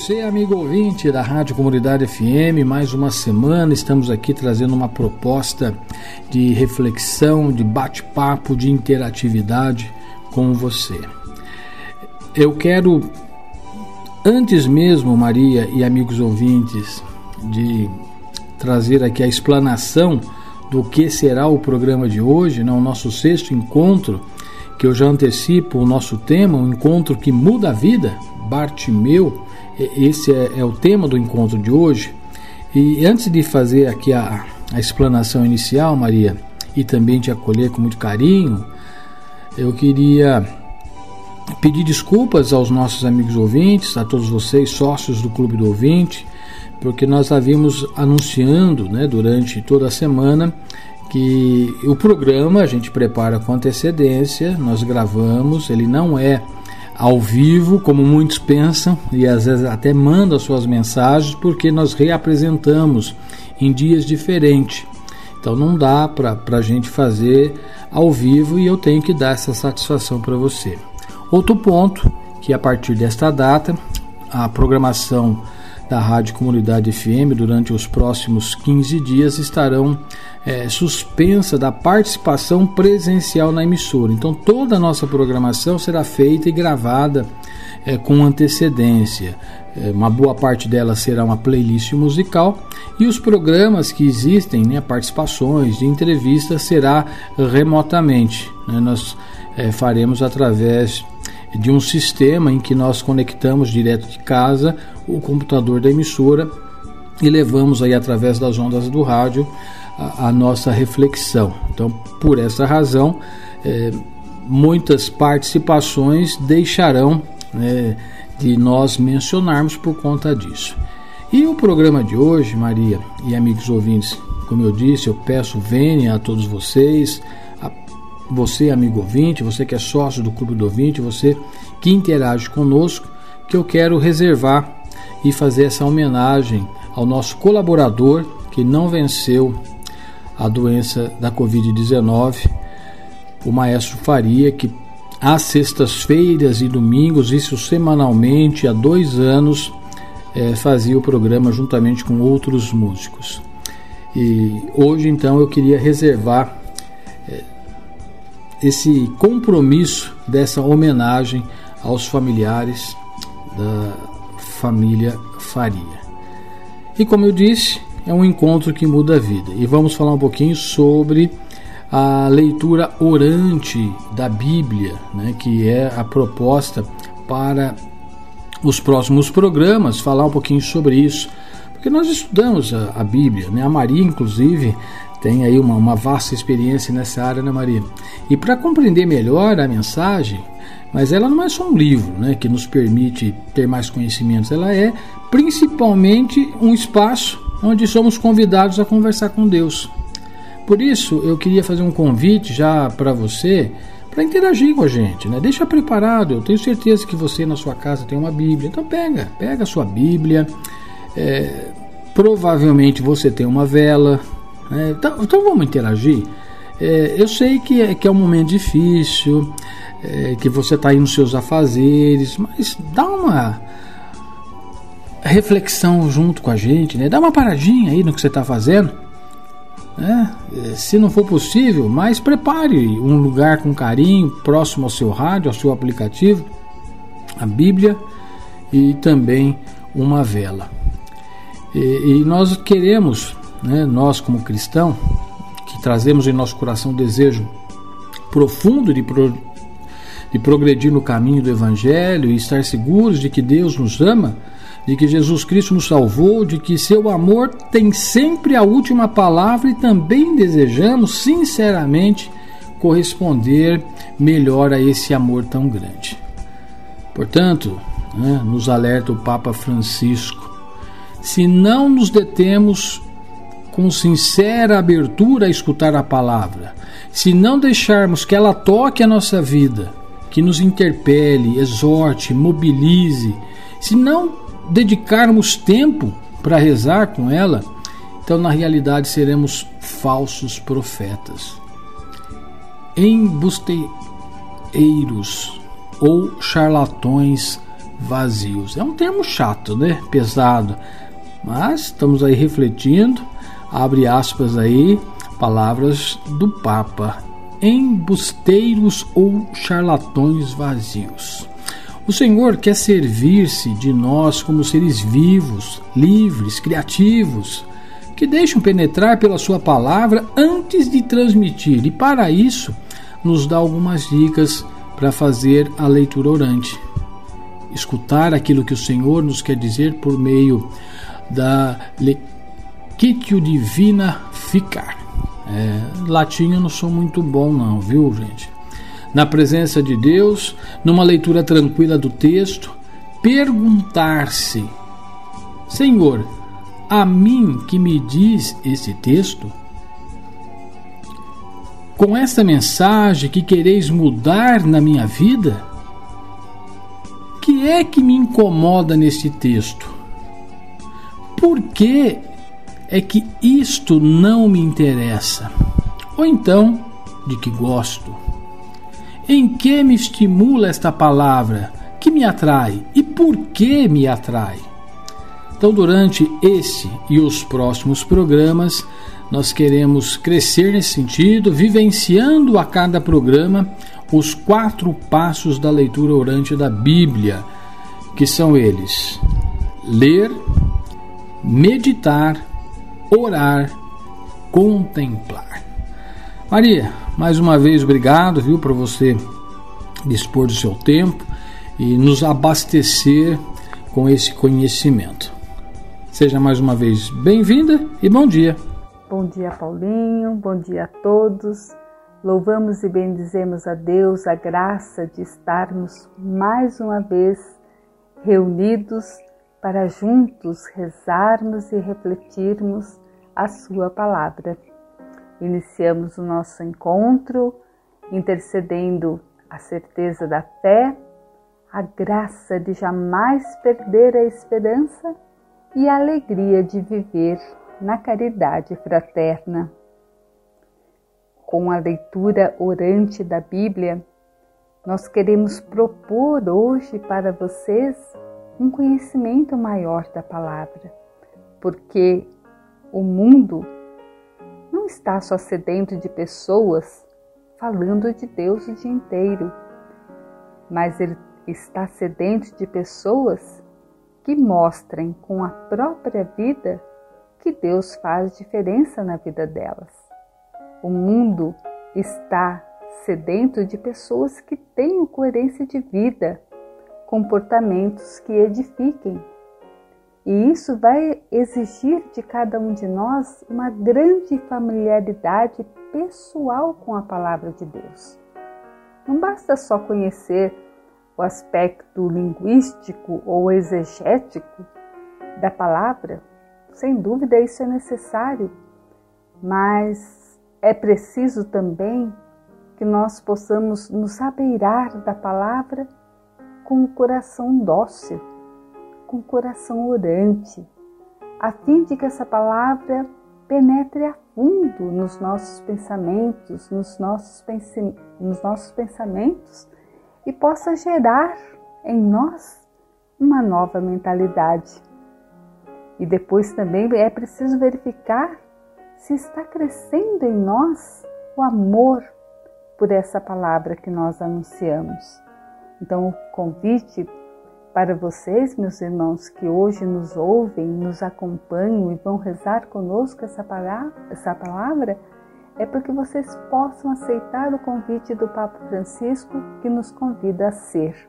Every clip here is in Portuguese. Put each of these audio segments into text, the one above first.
você, amigo ouvinte da Rádio Comunidade FM. Mais uma semana estamos aqui trazendo uma proposta de reflexão, de bate-papo, de interatividade com você. Eu quero, antes mesmo, Maria e amigos ouvintes, de trazer aqui a explanação do que será o programa de hoje, né, o nosso sexto encontro, que eu já antecipo o nosso tema, um encontro que muda a vida, Bartimeu. Esse é, é, o tema do encontro de hoje. E antes de fazer aqui a, a explanação inicial, Maria, e também te acolher com muito carinho, eu queria pedir desculpas aos nossos amigos ouvintes, a todos vocês, sócios do Clube do Ouvinte, porque nós havíamos anunciando né, durante toda a semana que o programa a gente prepara com antecedência, nós gravamos, ele não é ao vivo, como muitos pensam, e às vezes até mandam suas mensagens, porque nós reapresentamos em dias diferentes. Então não dá para a gente fazer ao vivo e eu tenho que dar essa satisfação para você. Outro ponto, que a partir desta data, a programação da Rádio Comunidade FM durante os próximos 15 dias estarão é, suspensa da participação presencial na emissora. Então toda a nossa programação será feita e gravada é, com antecedência. É, uma boa parte dela será uma playlist musical e os programas que existem, né, participações de entrevistas, será remotamente. Né, nós é, faremos através de um sistema em que nós conectamos direto de casa o computador da emissora e levamos aí através das ondas do rádio a, a nossa reflexão. Então, por essa razão, é, muitas participações deixarão né, de nós mencionarmos por conta disso. E o programa de hoje, Maria e amigos ouvintes, como eu disse, eu peço venha a todos vocês, você, amigo ouvinte, você que é sócio do Clube do Ouvinte, você que interage conosco, que eu quero reservar e fazer essa homenagem ao nosso colaborador que não venceu a doença da Covid-19, o maestro Faria, que às sextas-feiras e domingos, isso semanalmente, há dois anos, é, fazia o programa juntamente com outros músicos. E hoje, então, eu queria reservar esse compromisso dessa homenagem aos familiares da família Faria. E como eu disse, é um encontro que muda a vida. E vamos falar um pouquinho sobre a leitura orante da Bíblia, né, que é a proposta para os próximos programas falar um pouquinho sobre isso, porque nós estudamos a, a Bíblia, né? A Maria, inclusive, tem aí uma, uma vasta experiência nessa área, né, Maria? E para compreender melhor a mensagem, mas ela não é só um livro né, que nos permite ter mais conhecimentos, ela é principalmente um espaço onde somos convidados a conversar com Deus. Por isso, eu queria fazer um convite já para você para interagir com a gente, né? Deixa preparado. Eu tenho certeza que você na sua casa tem uma Bíblia, então pega, pega a sua Bíblia. É, provavelmente você tem uma vela. Né? Então, então, vamos interagir. É, eu sei que é, que é um momento difícil, é, que você está aí nos seus afazeres, mas dá uma reflexão junto com a gente, né? Dá uma paradinha aí no que você está fazendo. Né? Se não for possível, mas prepare um lugar com carinho, próximo ao seu rádio, ao seu aplicativo, a Bíblia e também uma vela. E, e nós queremos, né, nós como cristão, que trazemos em nosso coração o desejo profundo de, pro, de progredir no caminho do Evangelho e estar seguros de que Deus nos ama, de que Jesus Cristo nos salvou, de que seu amor tem sempre a última palavra e também desejamos sinceramente corresponder melhor a esse amor tão grande. Portanto, né, nos alerta o Papa Francisco: se não nos detemos com sincera abertura a escutar a palavra, se não deixarmos que ela toque a nossa vida, que nos interpele, exorte, mobilize, se não dedicarmos tempo para rezar com ela, então na realidade seremos falsos profetas, embusteiros ou charlatões vazios. É um termo chato, né? Pesado, mas estamos aí refletindo. Abre aspas aí, palavras do Papa. Embusteiros ou charlatões vazios. O Senhor quer servir-se de nós como seres vivos, livres, criativos, que deixam penetrar pela Sua palavra antes de transmitir, e para isso nos dá algumas dicas para fazer a leitura orante. Escutar aquilo que o Senhor nos quer dizer por meio da Lecitio Divina Ficar. É, latim eu não sou muito bom, não, viu, gente? Na presença de Deus, numa leitura tranquila do texto, perguntar-se: Senhor, a mim que me diz esse texto? Com esta mensagem que quereis mudar na minha vida? Que é que me incomoda neste texto? Por que é que isto não me interessa? Ou então, de que gosto? Em que me estimula esta palavra? Que me atrai? E por que me atrai? Então, durante esse e os próximos programas, nós queremos crescer nesse sentido, vivenciando a cada programa os quatro passos da leitura orante da Bíblia, que são eles: ler, meditar, orar, contemplar. Maria, mais uma vez, obrigado, viu, por você dispor do seu tempo e nos abastecer com esse conhecimento. Seja mais uma vez bem-vinda e bom dia. Bom dia, Paulinho. Bom dia a todos. Louvamos e bendizemos a Deus a graça de estarmos mais uma vez reunidos para juntos rezarmos e refletirmos a Sua palavra. Iniciamos o nosso encontro intercedendo a certeza da fé, a graça de jamais perder a esperança e a alegria de viver na caridade fraterna. Com a leitura orante da Bíblia, nós queremos propor hoje para vocês um conhecimento maior da palavra, porque o mundo está só sedento de pessoas falando de Deus o dia inteiro, mas ele está sedento de pessoas que mostrem com a própria vida que Deus faz diferença na vida delas. O mundo está sedento de pessoas que têm coerência de vida, comportamentos que edifiquem. E isso vai exigir de cada um de nós uma grande familiaridade pessoal com a palavra de Deus. Não basta só conhecer o aspecto linguístico ou exegético da palavra, sem dúvida isso é necessário, mas é preciso também que nós possamos nos abeirar da palavra com o coração dócil, com o coração orante, a fim de que essa palavra penetre a fundo nos nossos pensamentos, nos nossos, nos nossos pensamentos e possa gerar em nós uma nova mentalidade. E depois também é preciso verificar se está crescendo em nós o amor por essa palavra que nós anunciamos. Então, o convite para vocês, meus irmãos, que hoje nos ouvem, nos acompanham e vão rezar conosco essa palavra, essa palavra é para que vocês possam aceitar o convite do Papa Francisco que nos convida a ser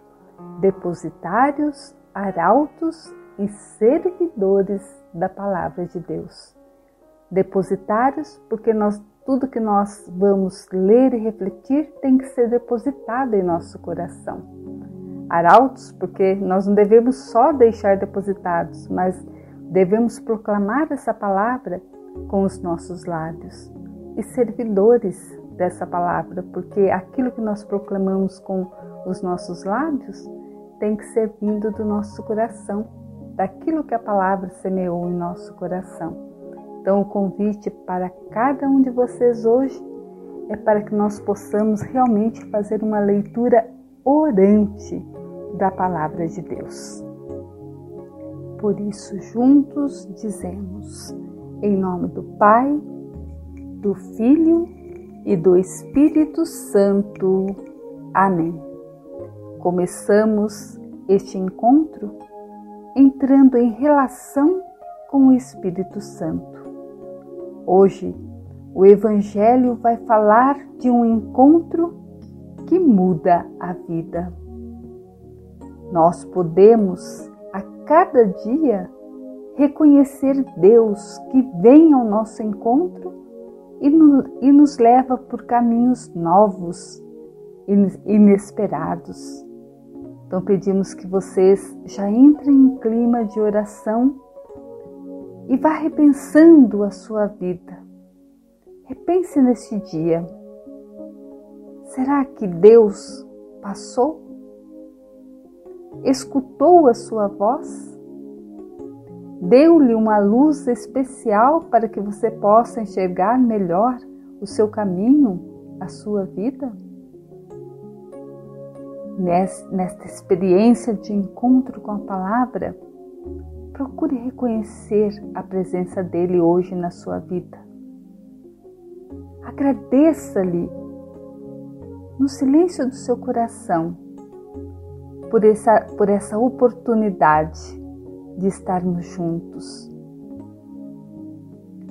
depositários, arautos e servidores da palavra de Deus. Depositários, porque nós, tudo que nós vamos ler e refletir tem que ser depositado em nosso coração. Arautos, porque nós não devemos só deixar depositados, mas devemos proclamar essa palavra com os nossos lábios e servidores dessa palavra, porque aquilo que nós proclamamos com os nossos lábios tem que ser vindo do nosso coração, daquilo que a palavra semeou em nosso coração. Então, o convite para cada um de vocês hoje é para que nós possamos realmente fazer uma leitura orante da palavra de Deus. Por isso, juntos dizemos, em nome do Pai, do Filho e do Espírito Santo. Amém. Começamos este encontro entrando em relação com o Espírito Santo. Hoje, o Evangelho vai falar de um encontro que muda a vida. Nós podemos, a cada dia, reconhecer Deus que vem ao nosso encontro e, no, e nos leva por caminhos novos, inesperados. Então pedimos que vocês já entrem em clima de oração e vá repensando a sua vida. Repense neste dia. Será que Deus passou? Escutou a sua voz? Deu-lhe uma luz especial para que você possa enxergar melhor o seu caminho, a sua vida? Nesta experiência de encontro com a palavra, procure reconhecer a presença dele hoje na sua vida. Agradeça-lhe no silêncio do seu coração por essa, por essa oportunidade de estarmos juntos.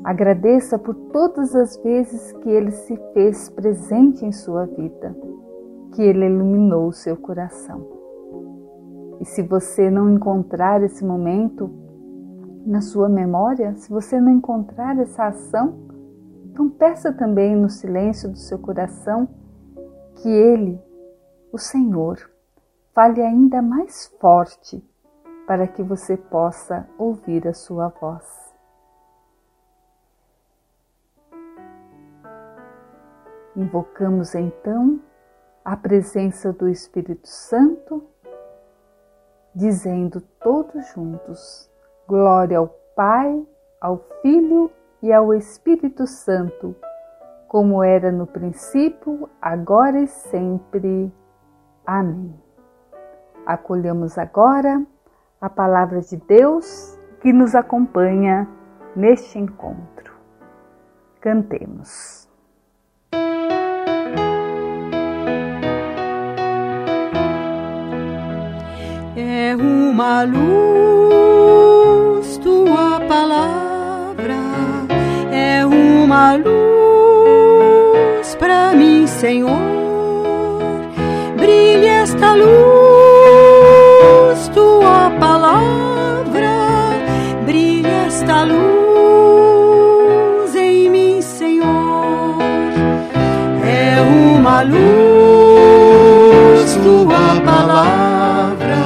Agradeça por todas as vezes que Ele se fez presente em sua vida, que Ele iluminou o seu coração. E se você não encontrar esse momento na sua memória, se você não encontrar essa ação, então peça também no silêncio do seu coração que Ele, o Senhor, fale ainda mais forte para que você possa ouvir a sua voz. Invocamos então a presença do Espírito Santo, dizendo todos juntos: Glória ao Pai, ao Filho e ao Espírito Santo, como era no princípio, agora e sempre. Amém. Acolhamos agora a palavra de Deus que nos acompanha neste encontro. Cantemos. É uma luz tua palavra, é uma luz para mim, Senhor. Brilha esta luz tanta luz em mim, Senhor. É uma luz tua palavra,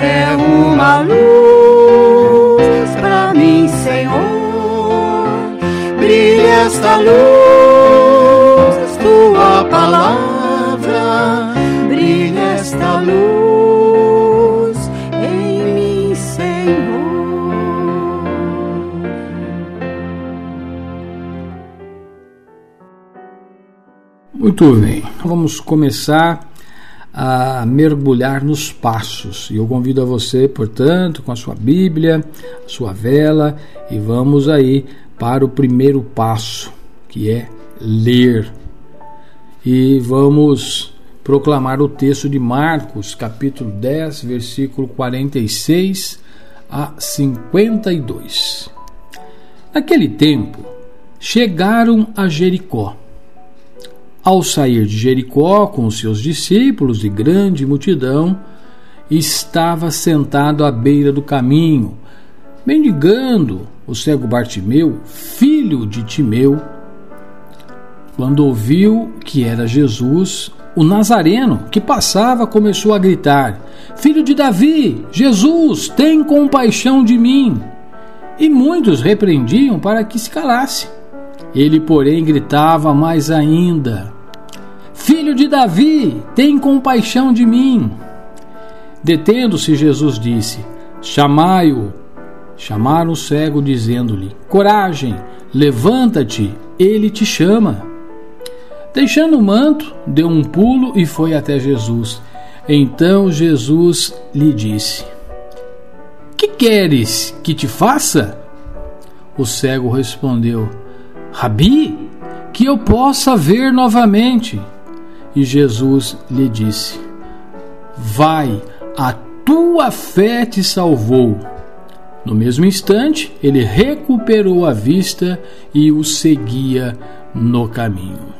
é uma luz para mim, Senhor. Brilha esta luz. Bem, vamos começar a mergulhar nos passos. E eu convido a você, portanto, com a sua Bíblia, a sua vela, e vamos aí para o primeiro passo, que é ler. E vamos proclamar o texto de Marcos, capítulo 10, versículo 46 a 52. Naquele tempo, chegaram a Jericó. Ao sair de Jericó com os seus discípulos e grande multidão, estava sentado à beira do caminho, mendigando o cego Bartimeu, filho de Timeu. Quando ouviu que era Jesus, o Nazareno, que passava, começou a gritar: Filho de Davi, Jesus, tem compaixão de mim. E muitos repreendiam para que se calasse. Ele, porém, gritava mais ainda: Filho de Davi, tem compaixão de mim. Detendo-se, Jesus disse: Chamai-o. Chamaram o cego, dizendo-lhe: Coragem, levanta-te, ele te chama. Deixando o manto, deu um pulo e foi até Jesus. Então Jesus lhe disse: Que queres que te faça? O cego respondeu: Rabi, que eu possa ver novamente. E Jesus lhe disse: Vai, a tua fé te salvou. No mesmo instante, ele recuperou a vista e o seguia no caminho.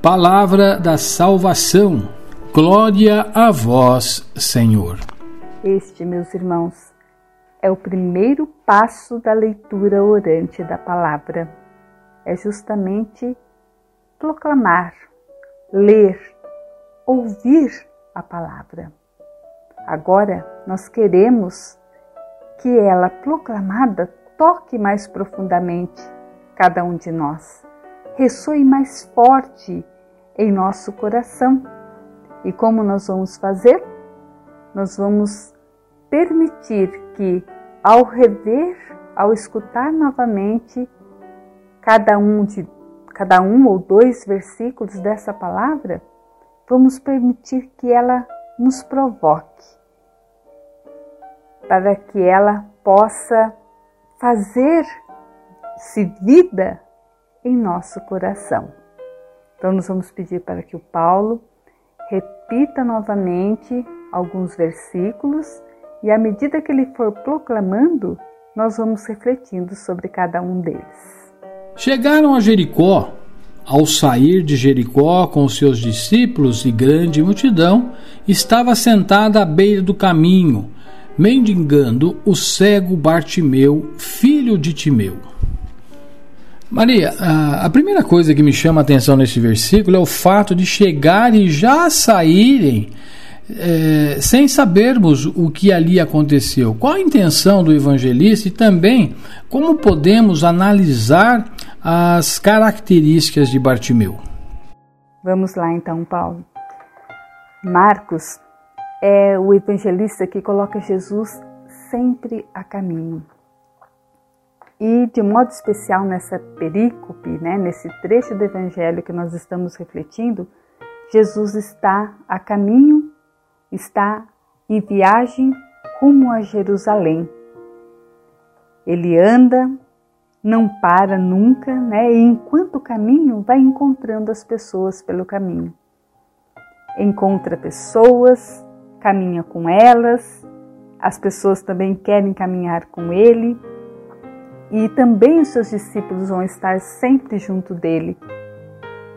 Palavra da salvação. Glória a vós, Senhor. Este, meus irmãos, é o primeiro passo da leitura orante da palavra. É justamente proclamar, ler, ouvir a palavra. Agora nós queremos que ela proclamada toque mais profundamente cada um de nós, ressoe mais forte em nosso coração. E como nós vamos fazer? Nós vamos permitir que, ao rever, ao escutar novamente cada um de cada um ou dois versículos dessa palavra, vamos permitir que ela nos provoque, para que ela possa fazer-se vida em nosso coração. Então, nós vamos pedir para que o Paulo repita novamente alguns versículos e, à medida que ele for proclamando, nós vamos refletindo sobre cada um deles. Chegaram a Jericó. Ao sair de Jericó com seus discípulos e grande multidão, estava sentada à beira do caminho, mendigando o cego Bartimeu, filho de Timeu. Maria, a primeira coisa que me chama a atenção nesse versículo é o fato de chegarem e já saírem é, sem sabermos o que ali aconteceu. Qual a intenção do evangelista e também como podemos analisar as características de Bartimeu? Vamos lá então, Paulo. Marcos é o evangelista que coloca Jesus sempre a caminho. E de modo especial nessa perícope, né, nesse trecho do evangelho que nós estamos refletindo, Jesus está a caminho, está em viagem rumo a Jerusalém. Ele anda, não para nunca, né? E enquanto caminho, vai encontrando as pessoas pelo caminho. Encontra pessoas, caminha com elas, as pessoas também querem caminhar com ele e também os seus discípulos vão estar sempre junto dele.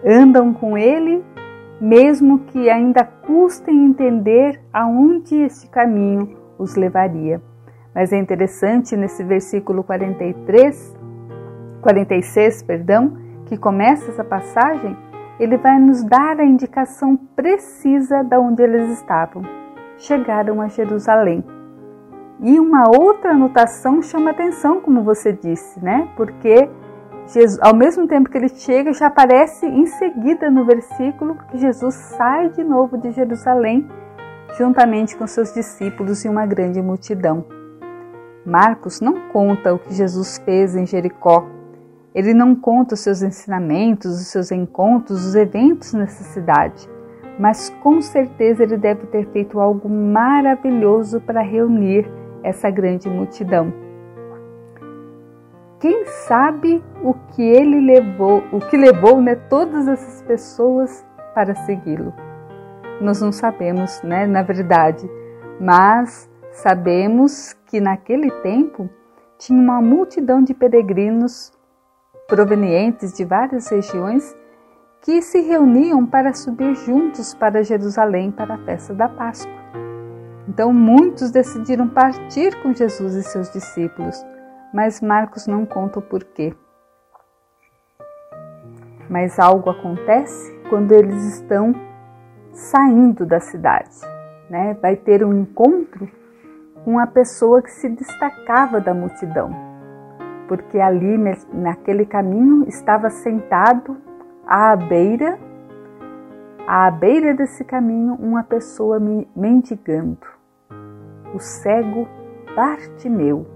Andam com ele, mesmo que ainda custem entender aonde este caminho os levaria. Mas é interessante nesse versículo 43, 46, perdão, que começa essa passagem, ele vai nos dar a indicação precisa de onde eles estavam. Chegaram a Jerusalém. E uma outra anotação chama atenção, como você disse, né? Porque Jesus, ao mesmo tempo que ele chega, já aparece em seguida no versículo que Jesus sai de novo de Jerusalém, juntamente com seus discípulos e uma grande multidão. Marcos não conta o que Jesus fez em Jericó. Ele não conta os seus ensinamentos, os seus encontros, os eventos nessa cidade, mas com certeza ele deve ter feito algo maravilhoso para reunir essa grande multidão. Quem sabe o que ele levou, o que levou né, todas essas pessoas para segui-lo? Nós não sabemos, né, na verdade, mas sabemos que naquele tempo tinha uma multidão de peregrinos provenientes de várias regiões que se reuniam para subir juntos para Jerusalém para a festa da Páscoa. Então muitos decidiram partir com Jesus e seus discípulos, mas Marcos não conta o porquê. Mas algo acontece quando eles estão saindo da cidade, né? Vai ter um encontro com a pessoa que se destacava da multidão, porque ali naquele caminho estava sentado à beira, à beira desse caminho, uma pessoa mendigando o cego Bartimeu,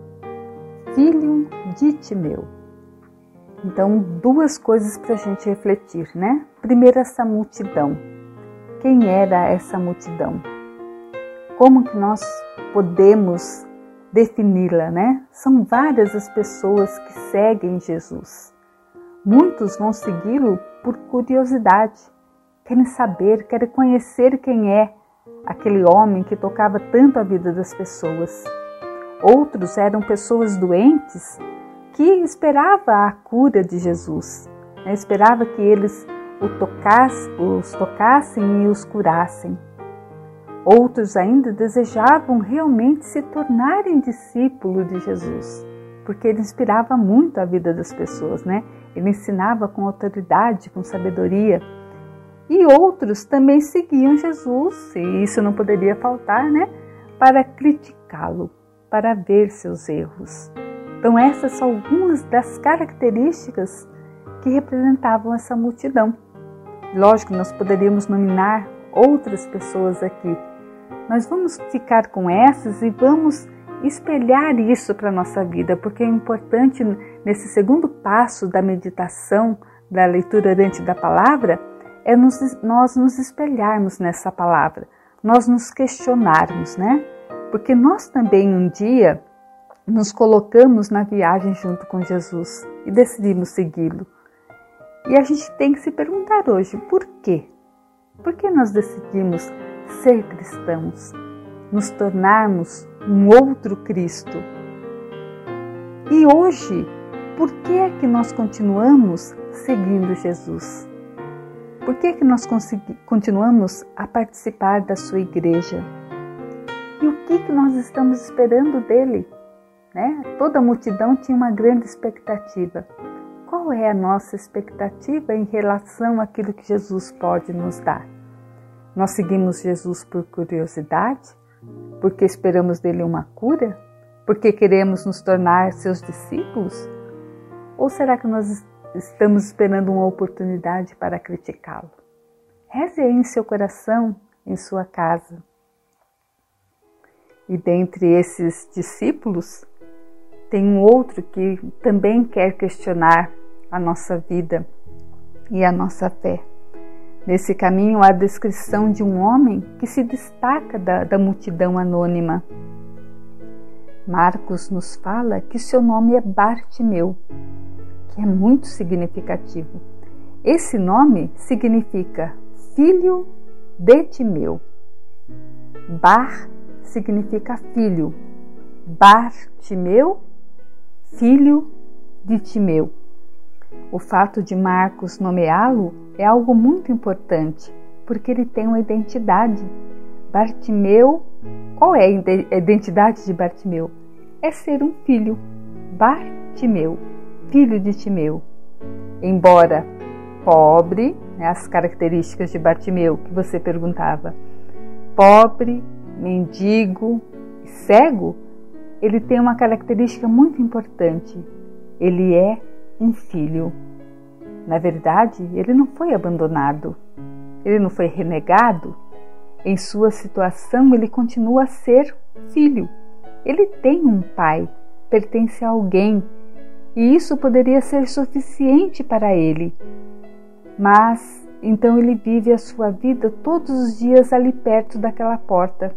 filho de Timeu. Então, duas coisas para a gente refletir, né? Primeiro, essa multidão. Quem era essa multidão? Como que nós podemos defini-la, né? São várias as pessoas que seguem Jesus. Muitos vão segui-lo por curiosidade, querem saber, querem conhecer quem é, aquele homem que tocava tanto a vida das pessoas. Outros eram pessoas doentes que esperavam a cura de Jesus, né? esperava que eles tocasse, os tocassem e os curassem. Outros ainda desejavam realmente se tornarem discípulos de Jesus, porque ele inspirava muito a vida das pessoas, né? Ele ensinava com autoridade, com sabedoria e outros também seguiam Jesus, e isso não poderia faltar, né? Para criticá-lo, para ver seus erros. Então, essas são algumas das características que representavam essa multidão. Lógico, nós poderíamos nominar outras pessoas aqui, mas vamos ficar com essas e vamos espelhar isso para a nossa vida, porque é importante nesse segundo passo da meditação, da leitura orante da palavra, é nos, nós nos espelharmos nessa palavra, nós nos questionarmos, né? Porque nós também um dia nos colocamos na viagem junto com Jesus e decidimos segui-lo. E a gente tem que se perguntar hoje por quê? Por que nós decidimos ser cristãos, nos tornarmos um outro Cristo? E hoje, por que é que nós continuamos seguindo Jesus? Por que, que nós continuamos a participar da sua igreja? E o que, que nós estamos esperando dele? Né? Toda a multidão tinha uma grande expectativa. Qual é a nossa expectativa em relação àquilo que Jesus pode nos dar? Nós seguimos Jesus por curiosidade? Porque esperamos dele uma cura? Porque queremos nos tornar seus discípulos? Ou será que nós estamos esperando uma oportunidade para criticá-lo. Reze em seu coração, em sua casa. E dentre esses discípulos, tem um outro que também quer questionar a nossa vida e a nossa fé. Nesse caminho há a descrição de um homem que se destaca da, da multidão anônima. Marcos nos fala que seu nome é Bartimeu, que é muito significativo. Esse nome significa filho de Timeu. Bar significa filho. Bartimeu, filho de Timeu. O fato de Marcos nomeá-lo é algo muito importante, porque ele tem uma identidade. Bartimeu, qual é a identidade de Bartimeu? É ser um filho. Bartimeu filho de Timeu. Embora pobre, né, as características de Bartimeu que você perguntava. Pobre, mendigo cego, ele tem uma característica muito importante. Ele é um filho. Na verdade, ele não foi abandonado, ele não foi renegado. Em sua situação, ele continua a ser filho. Ele tem um pai, pertence a alguém, e isso poderia ser suficiente para ele. Mas então ele vive a sua vida todos os dias ali perto daquela porta.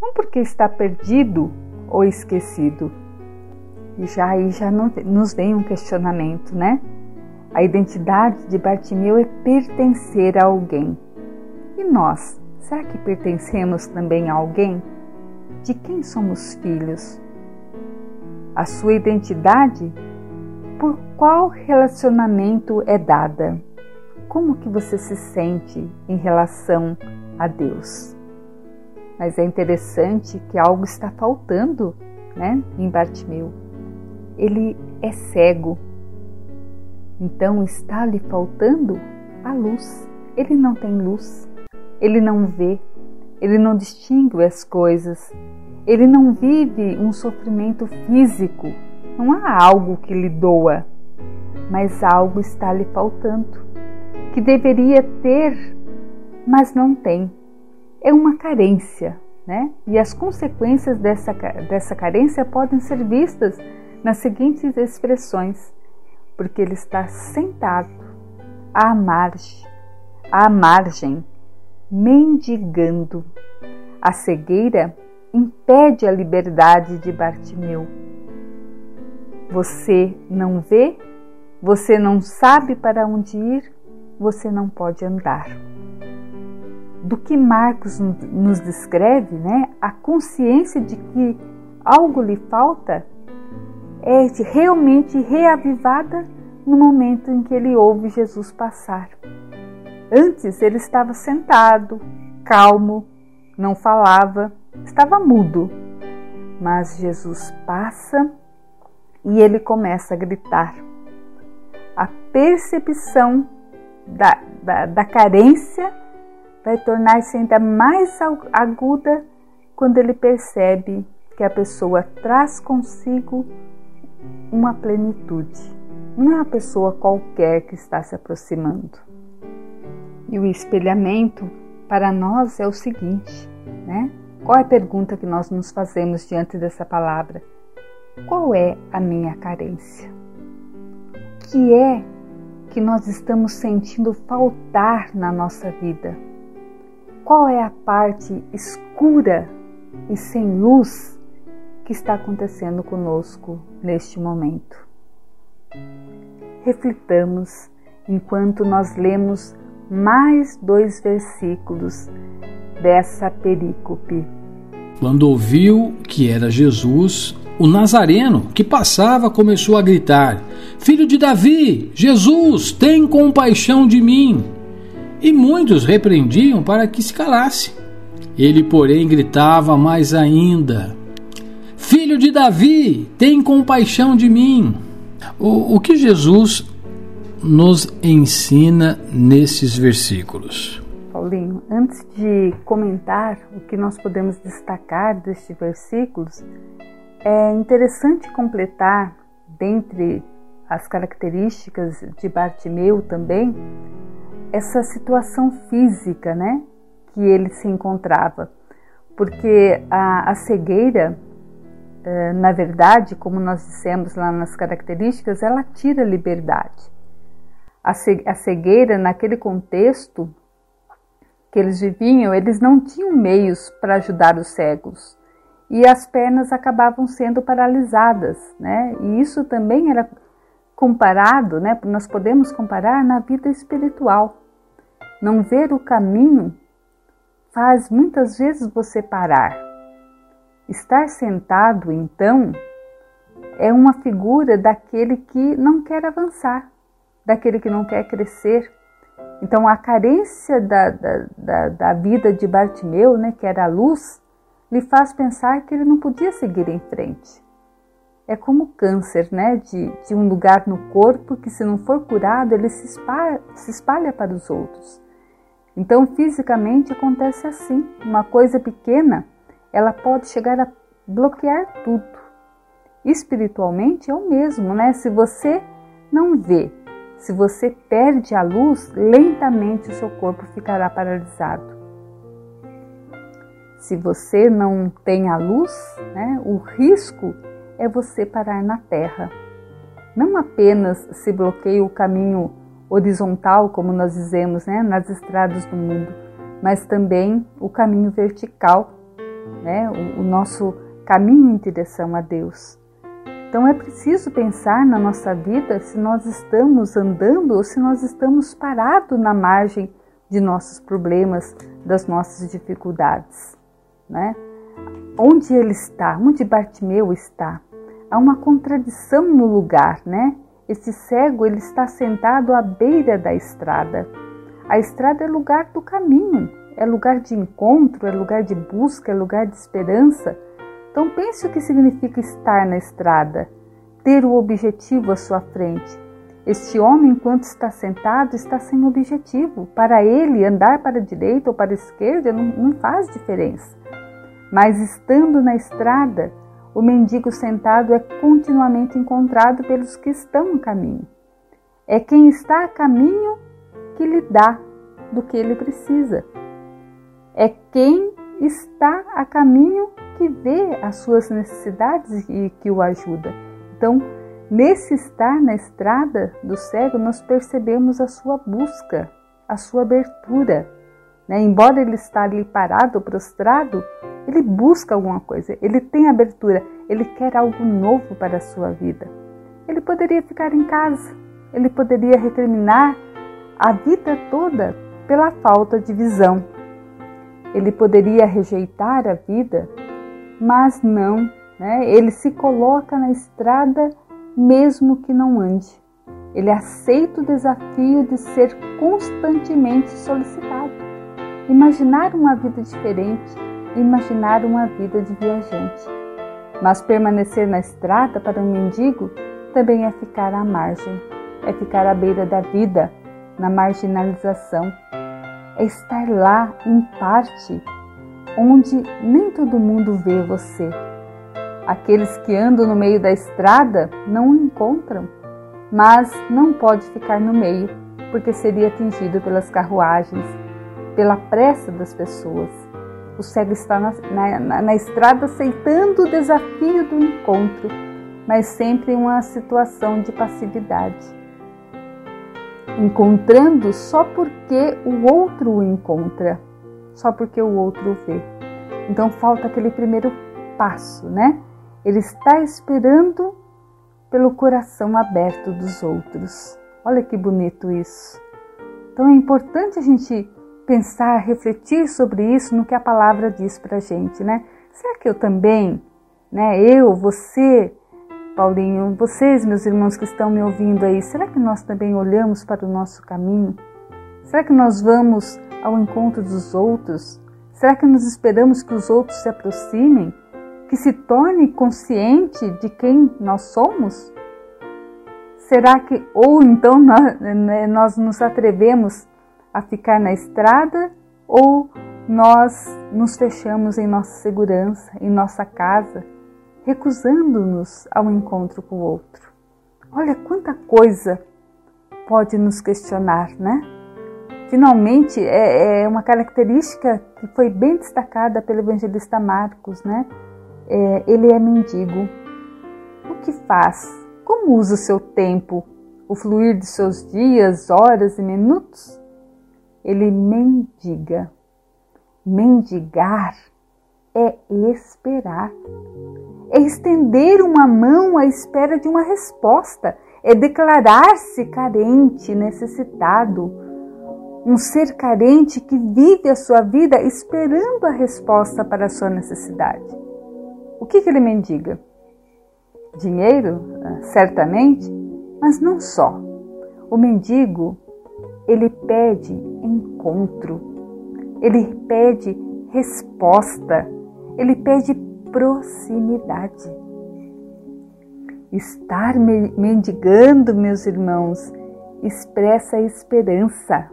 Não porque está perdido ou esquecido. E já aí já nos vem um questionamento, né? A identidade de Bartimeu é pertencer a alguém. E nós, será que pertencemos também a alguém? De quem somos filhos? A sua identidade por qual relacionamento é dada? Como que você se sente em relação a Deus? Mas é interessante que algo está faltando, né, em Bartimeu. Ele é cego, então está lhe faltando a luz. Ele não tem luz, ele não vê, ele não distingue as coisas, ele não vive um sofrimento físico. Não há algo que lhe doa, mas algo está lhe faltando, que deveria ter, mas não tem. É uma carência, né? E as consequências dessa, dessa carência podem ser vistas nas seguintes expressões: porque ele está sentado à margem, à margem, mendigando. A cegueira impede a liberdade de Bartimeu. Você não vê, você não sabe para onde ir, você não pode andar. Do que Marcos nos descreve, né, a consciência de que algo lhe falta é realmente reavivada no momento em que ele ouve Jesus passar. Antes ele estava sentado, calmo, não falava, estava mudo. Mas Jesus passa e ele começa a gritar. A percepção da, da, da carência vai tornar-se ainda mais aguda quando ele percebe que a pessoa traz consigo uma plenitude. Não é uma pessoa qualquer que está se aproximando. E o espelhamento para nós é o seguinte, né? Qual é a pergunta que nós nos fazemos diante dessa palavra? Qual é a minha carência? O que é que nós estamos sentindo faltar na nossa vida? Qual é a parte escura e sem luz que está acontecendo conosco neste momento. Reflitamos enquanto nós lemos mais dois versículos dessa perícope. Quando ouviu que era Jesus, o Nazareno que passava começou a gritar: Filho de Davi, Jesus, tem compaixão de mim. E muitos repreendiam para que se calasse. Ele, porém, gritava mais ainda: Filho de Davi, tem compaixão de mim. O, o que Jesus nos ensina nesses versículos? Paulinho, antes de comentar o que nós podemos destacar destes versículos, é interessante completar, dentre as características de Bartimeu também, essa situação física, né, que ele se encontrava, porque a, a cegueira na verdade, como nós dissemos lá nas características, ela tira liberdade. A cegueira, naquele contexto que eles viviam, eles não tinham meios para ajudar os cegos e as pernas acabavam sendo paralisadas, né? E isso também era comparado, né? Nós podemos comparar na vida espiritual. Não ver o caminho faz muitas vezes você parar, Estar sentado, então, é uma figura daquele que não quer avançar, daquele que não quer crescer. Então, a carência da, da, da, da vida de Bartimeu, né, que era a luz, lhe faz pensar que ele não podia seguir em frente. é como câncer, né? De, de um lugar no corpo que, se não for curado, ele se espalha, se espalha para os outros. Então, fisicamente acontece assim: uma coisa pequena, ela pode chegar a bloquear tudo. Espiritualmente é o mesmo, né? Se você não vê, se você perde a luz, lentamente o seu corpo ficará paralisado. Se você não tem a luz, né, o risco é você parar na terra. Não apenas se bloqueia o caminho horizontal, como nós dizemos, né, nas estradas do mundo, mas também o caminho vertical, né, o, o nosso caminho em direção a Deus. Então é preciso pensar na nossa vida se nós estamos andando ou se nós estamos parados na margem de nossos problemas, das nossas dificuldades, né? Onde ele está? Onde Bartimeu está? Há uma contradição no lugar, né? Esse cego ele está sentado à beira da estrada. A estrada é lugar do caminho, é lugar de encontro, é lugar de busca, é lugar de esperança. Então pense o que significa estar na estrada, ter o objetivo à sua frente. Este homem, enquanto está sentado, está sem objetivo. Para ele, andar para a direita ou para a esquerda não, não faz diferença. Mas estando na estrada, o mendigo sentado é continuamente encontrado pelos que estão no caminho. É quem está a caminho que lhe dá do que ele precisa. É quem está a caminho que vê as suas necessidades e que o ajuda. Então, nesse estar na estrada do cego, nós percebemos a sua busca, a sua abertura. Né? Embora ele está ali parado, prostrado, ele busca alguma coisa, ele tem abertura, ele quer algo novo para a sua vida. Ele poderia ficar em casa, ele poderia recriminar a vida toda pela falta de visão. Ele poderia rejeitar a vida mas não, né? ele se coloca na estrada mesmo que não ande. Ele aceita o desafio de ser constantemente solicitado. Imaginar uma vida diferente, imaginar uma vida de viajante. Mas permanecer na estrada para um mendigo também é ficar à margem, é ficar à beira da vida, na marginalização, é estar lá em parte onde nem todo mundo vê você. Aqueles que andam no meio da estrada não o encontram, mas não pode ficar no meio, porque seria atingido pelas carruagens, pela pressa das pessoas. O cego está na, na, na estrada aceitando o desafio do encontro, mas sempre em uma situação de passividade. Encontrando só porque o outro o encontra só porque o outro vê. Então falta aquele primeiro passo, né? Ele está esperando pelo coração aberto dos outros. Olha que bonito isso. Então é importante a gente pensar, refletir sobre isso no que a palavra diz para gente, né? Será que eu também, né? Eu, você, Paulinho, vocês, meus irmãos que estão me ouvindo aí, será que nós também olhamos para o nosso caminho? Será que nós vamos ao encontro dos outros? Será que nos esperamos que os outros se aproximem, que se torne consciente de quem nós somos? Será que, ou então nós, né, nós nos atrevemos a ficar na estrada, ou nós nos fechamos em nossa segurança, em nossa casa, recusando-nos ao encontro com o outro? Olha quanta coisa pode nos questionar, né? finalmente é, é, uma característica que foi bem destacada pelo evangelista Marcos, né? É, ele é mendigo. O que faz? Como usa o seu tempo, o fluir de seus dias, horas e minutos? Ele mendiga. Mendigar é esperar, é estender uma mão à espera de uma resposta, é declarar-se carente, necessitado, um ser carente que vive a sua vida esperando a resposta para a sua necessidade. O que, que ele mendiga? Dinheiro, ah, certamente, mas não só. O mendigo, ele pede encontro, ele pede resposta, ele pede proximidade. Estar mendigando, meus irmãos, expressa esperança.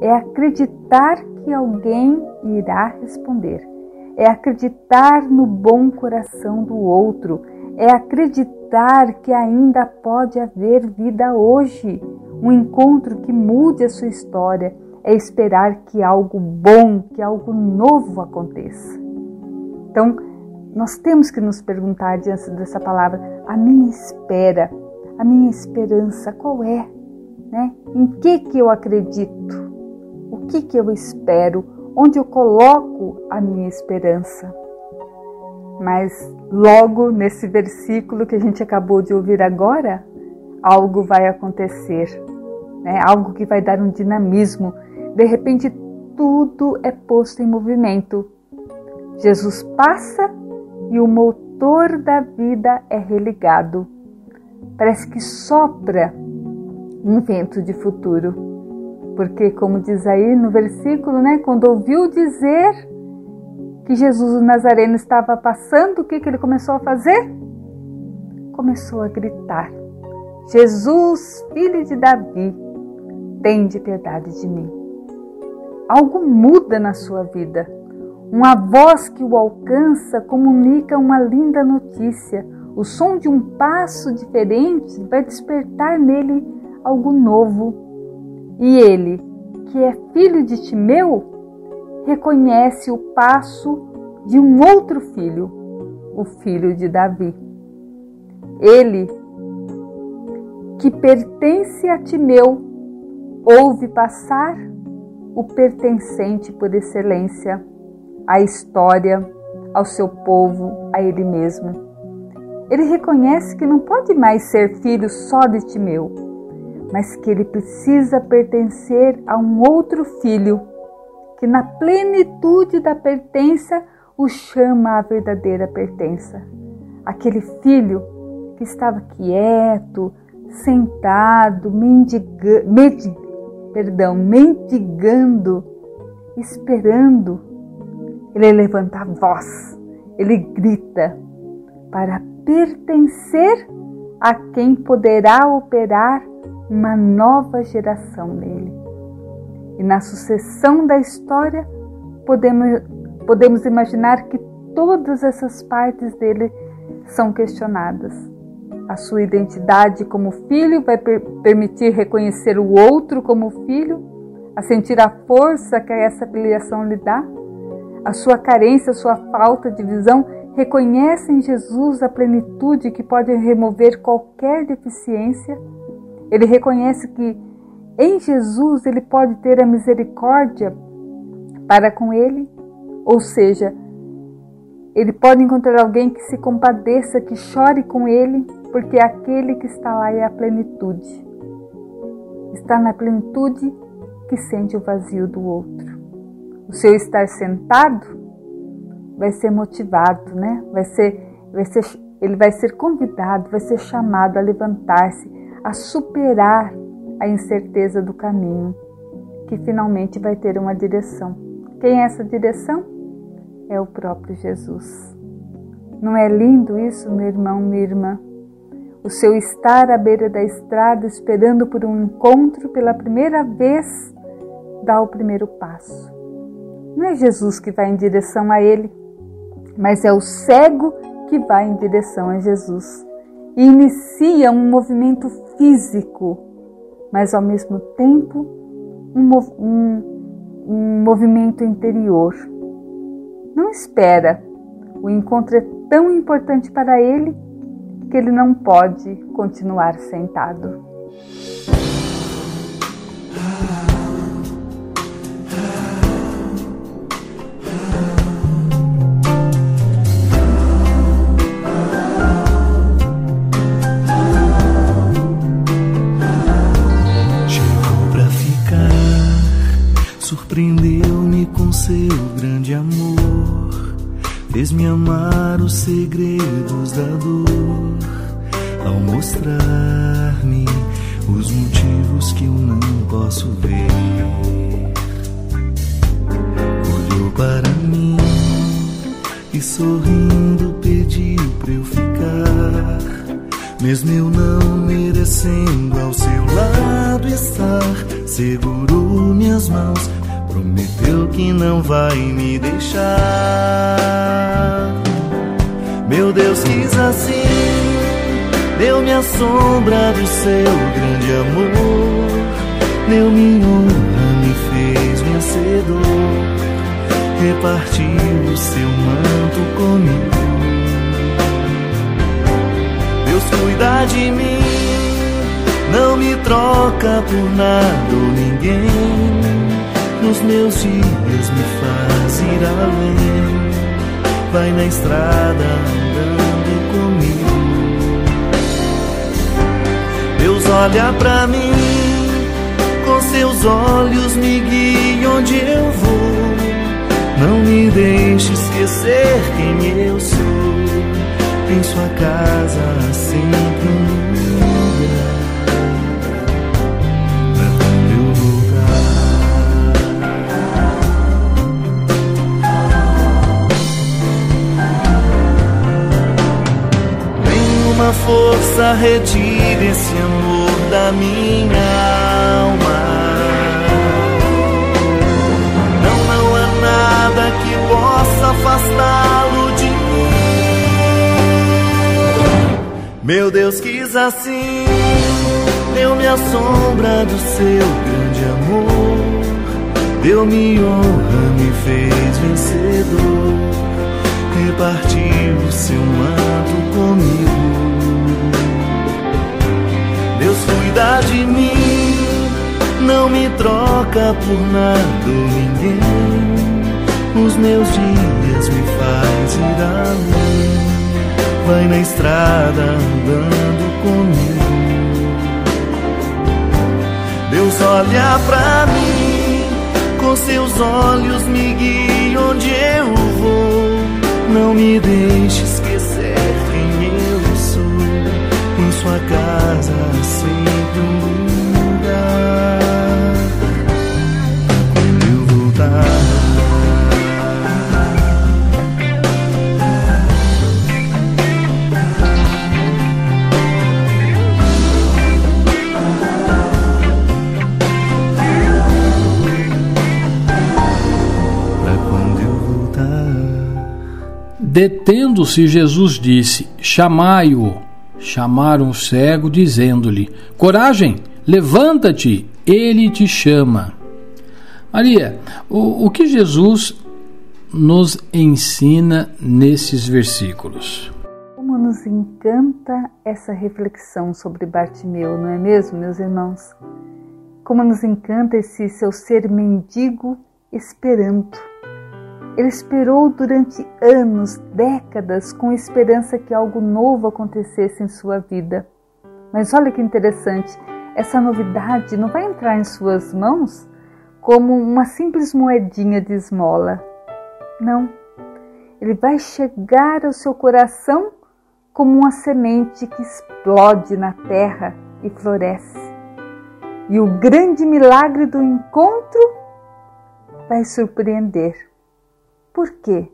É acreditar que alguém irá responder. É acreditar no bom coração do outro. É acreditar que ainda pode haver vida hoje. Um encontro que mude a sua história. É esperar que algo bom, que algo novo aconteça. Então, nós temos que nos perguntar diante dessa palavra: a minha espera, a minha esperança, qual é? Né? Em que que eu acredito? O que que eu espero? Onde eu coloco a minha esperança? Mas logo nesse versículo que a gente acabou de ouvir agora, algo vai acontecer, né? Algo que vai dar um dinamismo. De repente tudo é posto em movimento. Jesus passa e o motor da vida é religado. Parece que sopra um vento de futuro. Porque, como diz aí no versículo, né, quando ouviu dizer que Jesus o Nazareno estava passando, o que, que ele começou a fazer? Começou a gritar: Jesus, filho de Davi, tem de piedade de mim. Algo muda na sua vida. Uma voz que o alcança comunica uma linda notícia. O som de um passo diferente vai despertar nele algo novo. E ele, que é filho de Timeu, reconhece o passo de um outro filho, o filho de Davi. Ele, que pertence a Timeu, ouve passar o pertencente por excelência à história, ao seu povo, a ele mesmo. Ele reconhece que não pode mais ser filho só de Timeu, mas que ele precisa pertencer a um outro filho, que na plenitude da pertença o chama à verdadeira pertença. Aquele filho que estava quieto, sentado, mendiga, perdão, mendigando, esperando. Ele levanta a voz, ele grita para pertencer a quem poderá operar uma nova geração nele. E na sucessão da história, podemos, podemos imaginar que todas essas partes dele são questionadas. A sua identidade como filho vai per permitir reconhecer o outro como filho, a sentir a força que essa filiação lhe dá. A sua carência, a sua falta de visão reconhece em Jesus a plenitude que pode remover qualquer deficiência ele reconhece que em Jesus ele pode ter a misericórdia para com ele, ou seja, ele pode encontrar alguém que se compadeça, que chore com ele, porque aquele que está lá é a plenitude. Está na plenitude que sente o vazio do outro. O seu estar sentado vai ser motivado, né? Vai ser, vai ser, ele vai ser convidado, vai ser chamado a levantar-se, a superar a incerteza do caminho, que finalmente vai ter uma direção. Quem é essa direção? É o próprio Jesus. Não é lindo isso, meu irmão, minha irmã? O seu estar à beira da estrada esperando por um encontro pela primeira vez dá o primeiro passo. Não é Jesus que vai em direção a ele, mas é o cego que vai em direção a Jesus e inicia um movimento físico, mas ao mesmo tempo um, um, um movimento interior. Não espera. O encontro é tão importante para ele que ele não pode continuar sentado. Fez-me amar os segredos da dor ao mostrar-me os motivos que eu não posso ver. Olhou para mim e sorrindo pediu pra eu ficar. Mesmo eu não merecendo ao seu lado estar, segurou minhas mãos, prometeu que não vai me deixar. Meu Deus quis assim, deu-me a sombra do seu grande amor, deu-me honra, me fez vencedor, repartiu o seu manto comigo. Deus cuida de mim, não me troca por nada ou ninguém. Nos meus dias me faz ir além, vai na estrada andando comigo. Deus olha pra mim, com seus olhos me guia onde eu vou. Não me deixe esquecer quem eu sou em sua casa sempre um lugar Força retira esse amor da minha alma. Não, não há nada que possa afastá-lo de mim. Meu Deus quis assim, deu-me a sombra do seu grande amor, deu-me honra, me fez vencedor, repartiu o seu manto comigo. Cuida de mim, não me troca por nada ou ninguém, os meus dias me faz ir além vai na estrada andando comigo. Deus olha pra mim, com seus olhos me guia onde eu vou. Não me deixe Sua casa sempre um lugar. Quando eu voltar. Detendo-se, Jesus disse: Chamai-o. Chamaram o cego, dizendo-lhe: Coragem, levanta-te, ele te chama. Maria, o, o que Jesus nos ensina nesses versículos? Como nos encanta essa reflexão sobre Bartimeu, não é mesmo, meus irmãos? Como nos encanta esse seu ser mendigo esperando ele esperou durante anos, décadas, com esperança que algo novo acontecesse em sua vida. Mas olha que interessante, essa novidade não vai entrar em suas mãos como uma simples moedinha de esmola. Não. Ele vai chegar ao seu coração como uma semente que explode na terra e floresce. E o grande milagre do encontro vai surpreender. Por quê?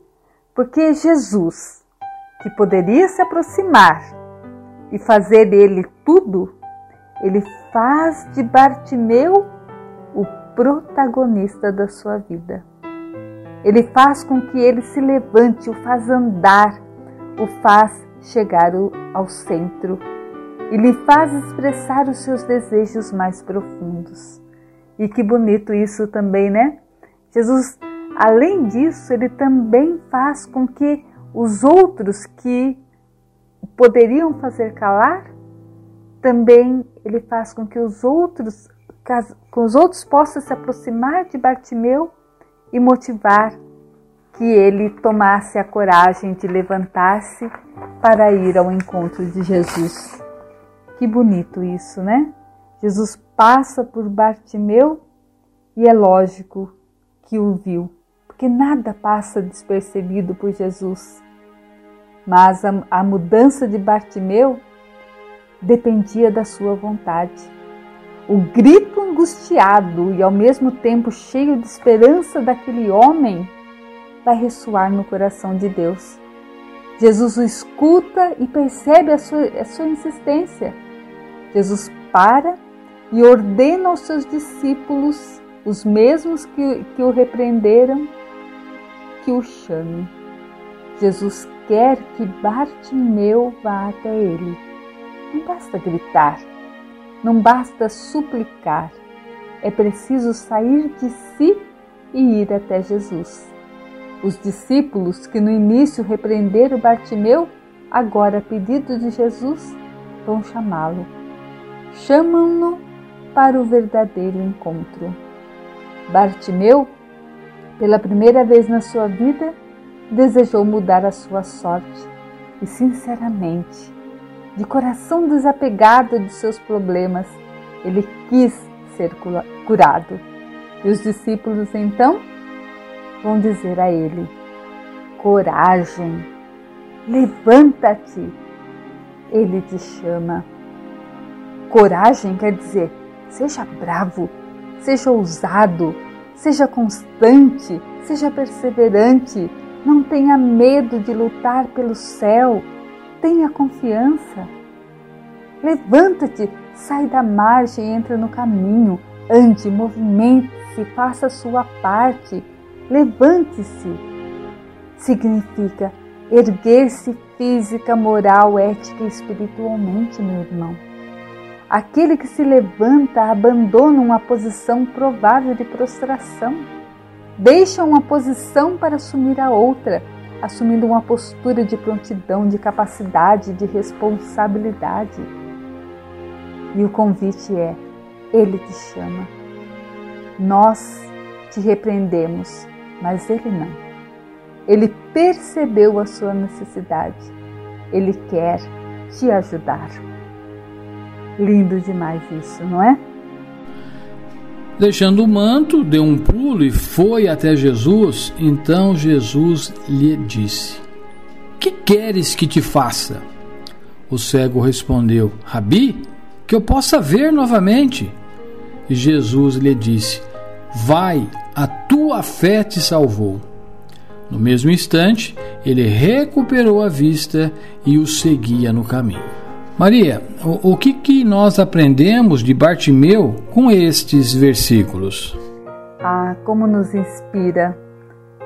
Porque Jesus, que poderia se aproximar e fazer dele tudo, ele faz de Bartimeu o protagonista da sua vida. Ele faz com que ele se levante, o faz andar, o faz chegar ao centro e lhe faz expressar os seus desejos mais profundos. E que bonito isso também, né? Jesus Além disso, ele também faz com que os outros que poderiam fazer calar, também ele faz com que os outros, com os outros possam se aproximar de Bartimeu e motivar que ele tomasse a coragem de levantar-se para ir ao encontro de Jesus. Que bonito isso, né? Jesus passa por Bartimeu e é lógico que o viu porque nada passa despercebido por Jesus. Mas a, a mudança de Bartimeu dependia da sua vontade. O grito angustiado e ao mesmo tempo cheio de esperança daquele homem vai ressoar no coração de Deus. Jesus o escuta e percebe a sua, a sua insistência. Jesus para e ordena aos seus discípulos, os mesmos que, que o repreenderam, que o chame. Jesus quer que Bartimeu vá até ele. Não basta gritar, não basta suplicar, é preciso sair de si e ir até Jesus. Os discípulos que no início repreenderam Bartimeu, agora a pedido de Jesus, vão chamá-lo. Chamam-no para o verdadeiro encontro. Bartimeu, pela primeira vez na sua vida, desejou mudar a sua sorte e, sinceramente, de coração desapegado de seus problemas, ele quis ser curado. E os discípulos então vão dizer a ele: Coragem, levanta-te. Ele te chama. Coragem quer dizer, seja bravo, seja ousado, seja constante, seja perseverante, não tenha medo de lutar pelo céu, tenha confiança. Levanta-te, sai da margem e entra no caminho, ande, movimente-se, faça a sua parte, levante-se. Significa erguer-se física, moral, ética e espiritualmente, meu irmão. Aquele que se levanta abandona uma posição provável de prostração deixa uma posição para assumir a outra, assumindo uma postura de prontidão, de capacidade, de responsabilidade. E o convite é: Ele te chama. Nós te repreendemos, mas Ele não. Ele percebeu a sua necessidade. Ele quer te ajudar. Lindo demais isso, não é? Deixando o manto, deu um pulo e foi até Jesus. Então Jesus lhe disse: Que queres que te faça? O cego respondeu: Rabi, que eu possa ver novamente. E Jesus lhe disse: Vai, a tua fé te salvou. No mesmo instante, ele recuperou a vista e o seguia no caminho. Maria, o, o que, que nós aprendemos de Bartimeu com estes versículos? Ah, como nos inspira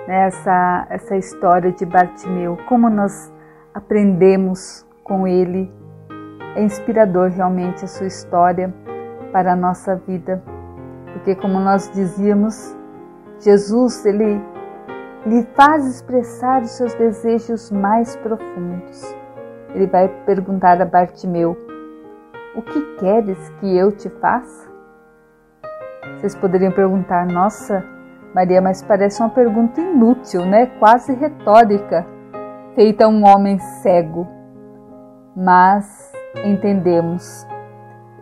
né, essa, essa história de Bartimeu, como nós aprendemos com ele. É inspirador realmente a sua história para a nossa vida, porque como nós dizíamos, Jesus ele lhe faz expressar os seus desejos mais profundos ele vai perguntar a Bartimeu: O que queres que eu te faça? Vocês poderiam perguntar: Nossa, Maria, mas parece uma pergunta inútil, né? Quase retórica, feita a um homem cego. Mas entendemos,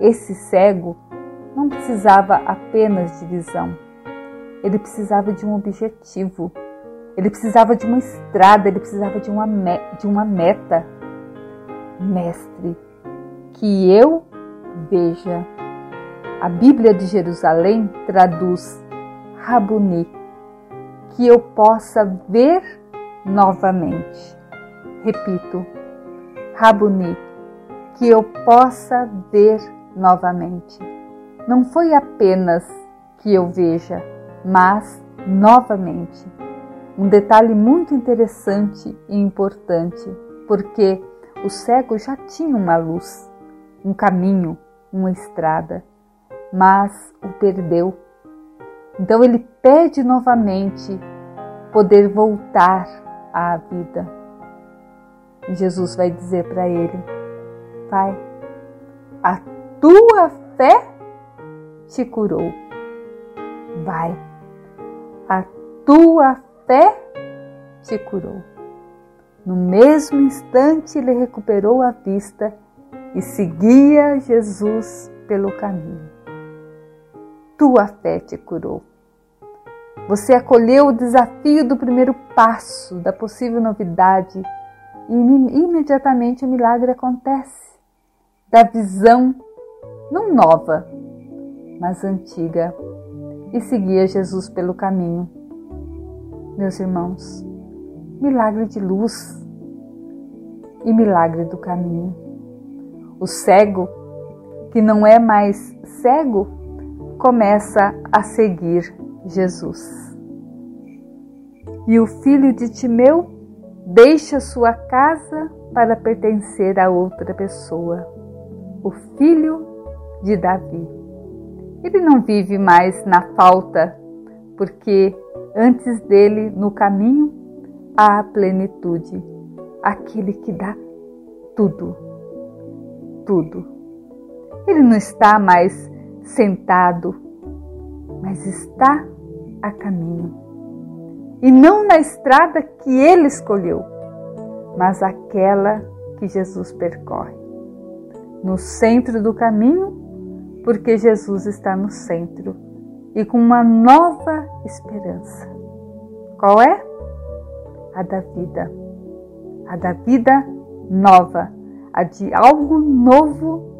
esse cego não precisava apenas de visão, ele precisava de um objetivo, ele precisava de uma estrada, ele precisava de uma, de uma meta, Mestre, que eu veja. A Bíblia de Jerusalém traduz Rabuni, que eu possa ver novamente. Repito, Rabuni, que eu possa ver novamente. Não foi apenas que eu veja, mas novamente. Um detalhe muito interessante e importante, porque o cego já tinha uma luz, um caminho, uma estrada, mas o perdeu. Então ele pede novamente poder voltar à vida. E Jesus vai dizer para ele: Pai, a tua fé te curou. Vai, a tua fé te curou. No mesmo instante, ele recuperou a vista e seguia Jesus pelo caminho. Tua fé te curou. Você acolheu o desafio do primeiro passo, da possível novidade, e imediatamente o milagre acontece. Da visão, não nova, mas antiga, e seguia Jesus pelo caminho. Meus irmãos, milagre de luz, e milagre do caminho. O cego, que não é mais cego, começa a seguir Jesus. E o filho de Timeu deixa sua casa para pertencer a outra pessoa, o filho de Davi. Ele não vive mais na falta, porque antes dele, no caminho, a plenitude, aquele que dá tudo, tudo. Ele não está mais sentado, mas está a caminho. E não na estrada que ele escolheu, mas aquela que Jesus percorre. No centro do caminho, porque Jesus está no centro e com uma nova esperança. Qual é? A da vida. A da vida nova, a de algo novo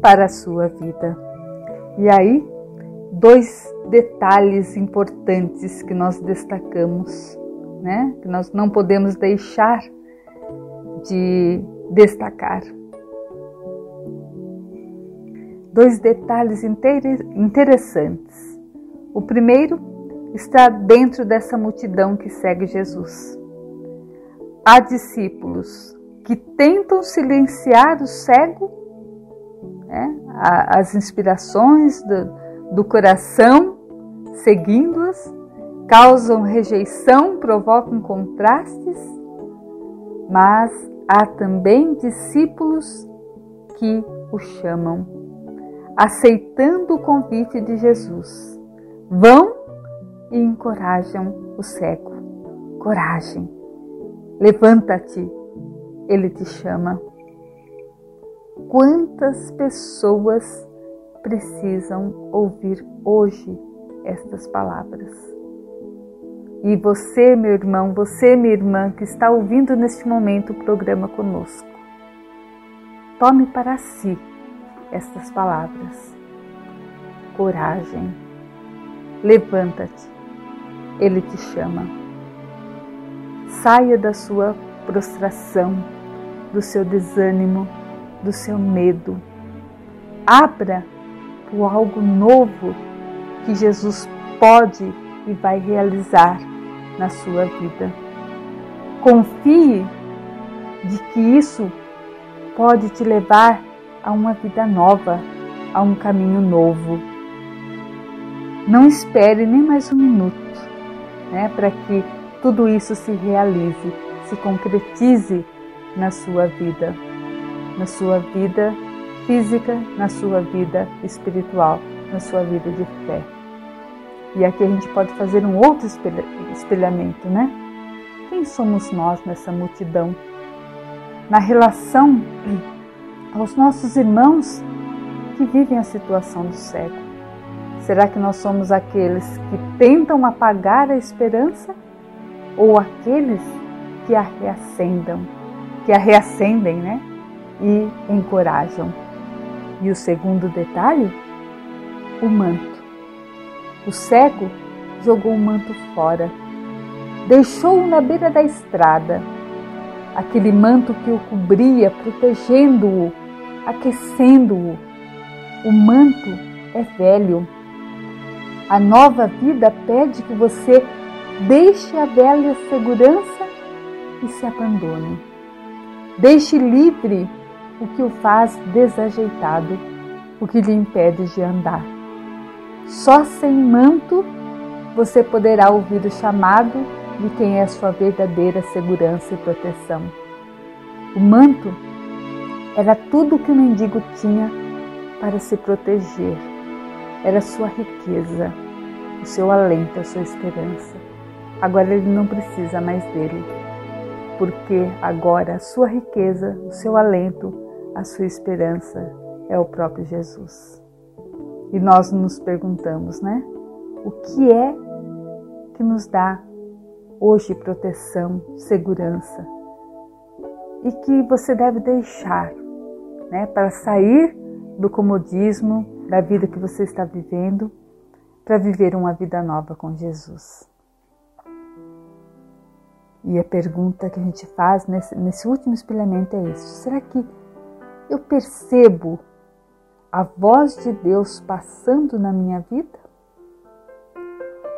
para a sua vida. E aí, dois detalhes importantes que nós destacamos, né? Que nós não podemos deixar de destacar. Dois detalhes interessantes. O primeiro está dentro dessa multidão que segue Jesus. Há discípulos que tentam silenciar o cego, né? as inspirações do, do coração, seguindo-as, causam rejeição, provocam contrastes, mas há também discípulos que o chamam, aceitando o convite de Jesus. Vão e encorajam o cego. Coragem, levanta-te, ele te chama. Quantas pessoas precisam ouvir hoje estas palavras? E você, meu irmão, você, minha irmã, que está ouvindo neste momento o programa conosco, tome para si estas palavras. Coragem, levanta-te, Ele te chama. Saia da sua prostração, do seu desânimo, do seu medo. Abra o algo novo que Jesus pode e vai realizar na sua vida. Confie de que isso pode te levar a uma vida nova, a um caminho novo. Não espere nem mais um minuto né, para que tudo isso se realize, se concretize na sua vida, na sua vida física, na sua vida espiritual, na sua vida de fé. E aqui a gente pode fazer um outro espelhamento, né? Quem somos nós nessa multidão? Na relação aos nossos irmãos que vivem a situação do cego. Será que nós somos aqueles que tentam apagar a esperança ou aqueles que a reacendam, que a reacendem, né? E encorajam. E o segundo detalhe, o manto. O cego jogou o manto fora, deixou-o na beira da estrada, aquele manto que o cobria, protegendo-o, aquecendo-o. O manto é velho. A nova vida pede que você deixe a velha segurança e se abandone. Deixe livre o que o faz desajeitado, o que lhe impede de andar. Só sem manto você poderá ouvir o chamado de quem é sua verdadeira segurança e proteção. O manto era tudo o que o mendigo tinha para se proteger. Era sua riqueza, o seu alento, a sua esperança. Agora ele não precisa mais dele, porque agora a sua riqueza, o seu alento, a sua esperança é o próprio Jesus. E nós nos perguntamos, né? O que é que nos dá hoje proteção, segurança? E que você deve deixar, né, para sair do comodismo da vida que você está vivendo, para viver uma vida nova com Jesus. E a pergunta que a gente faz nesse, nesse último espelhamento é isso: será que eu percebo a voz de Deus passando na minha vida?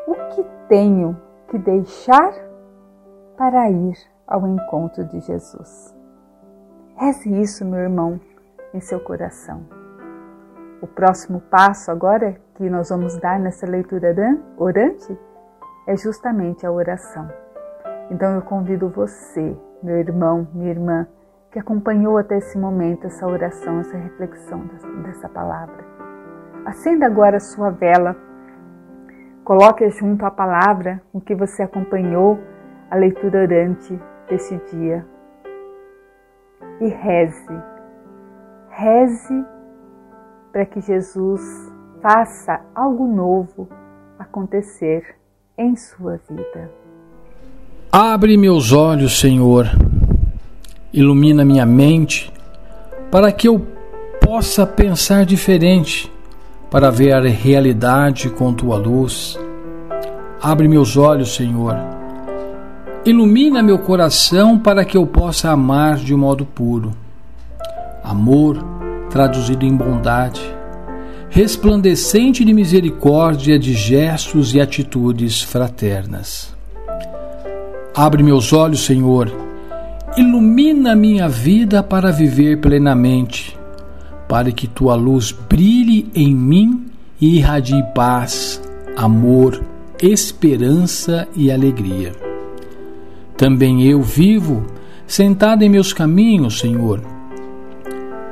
O que tenho que deixar para ir ao encontro de Jesus? Reze isso, meu irmão, em seu coração. O próximo passo agora que nós vamos dar nessa leitura orante é justamente a oração. Então eu convido você, meu irmão, minha irmã, que acompanhou até esse momento essa oração, essa reflexão dessa palavra. Acenda agora a sua vela, coloque junto à palavra o que você acompanhou a leitura orante desse dia e reze. Reze para que Jesus faça algo novo acontecer em sua vida. Abre meus olhos, Senhor, ilumina minha mente, para que eu possa pensar diferente, para ver a realidade com tua luz. Abre meus olhos, Senhor. Ilumina meu coração para que eu possa amar de modo puro. Amor traduzido em bondade, resplandecente de misericórdia de gestos e atitudes fraternas. Abre meus olhos, Senhor, ilumina minha vida para viver plenamente, para que tua luz brilhe em mim e irradie paz, amor, esperança e alegria. Também eu vivo sentado em meus caminhos, Senhor,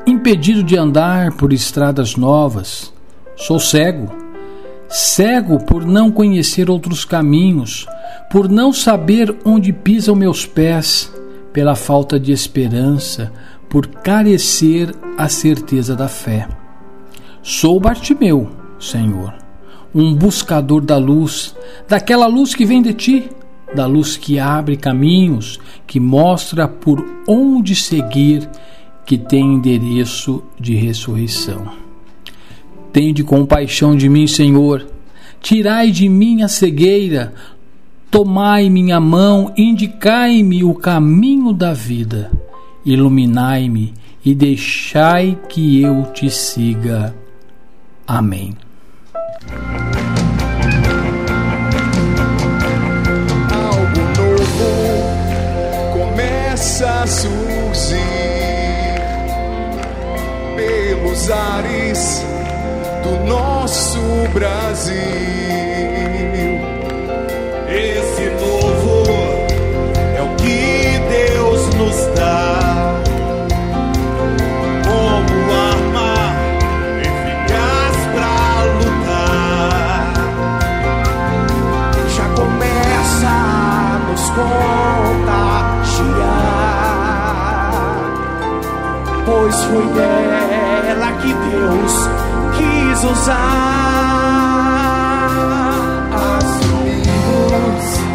impedido de andar por estradas novas. Sou cego, cego por não conhecer outros caminhos por não saber onde pisam meus pés, pela falta de esperança, por carecer a certeza da fé. Sou Bartimeu, Senhor, um buscador da luz, daquela luz que vem de ti, da luz que abre caminhos, que mostra por onde seguir, que tem endereço de ressurreição. Tende compaixão de mim, Senhor. Tirai de mim a cegueira, Tomai minha mão, indicai-me o caminho da vida, iluminai-me e deixai que eu te siga. Amém. Algo novo começa a surgir pelos ares do nosso Brasil. Pois foi dela que Deus quis usar. Assumimos nossa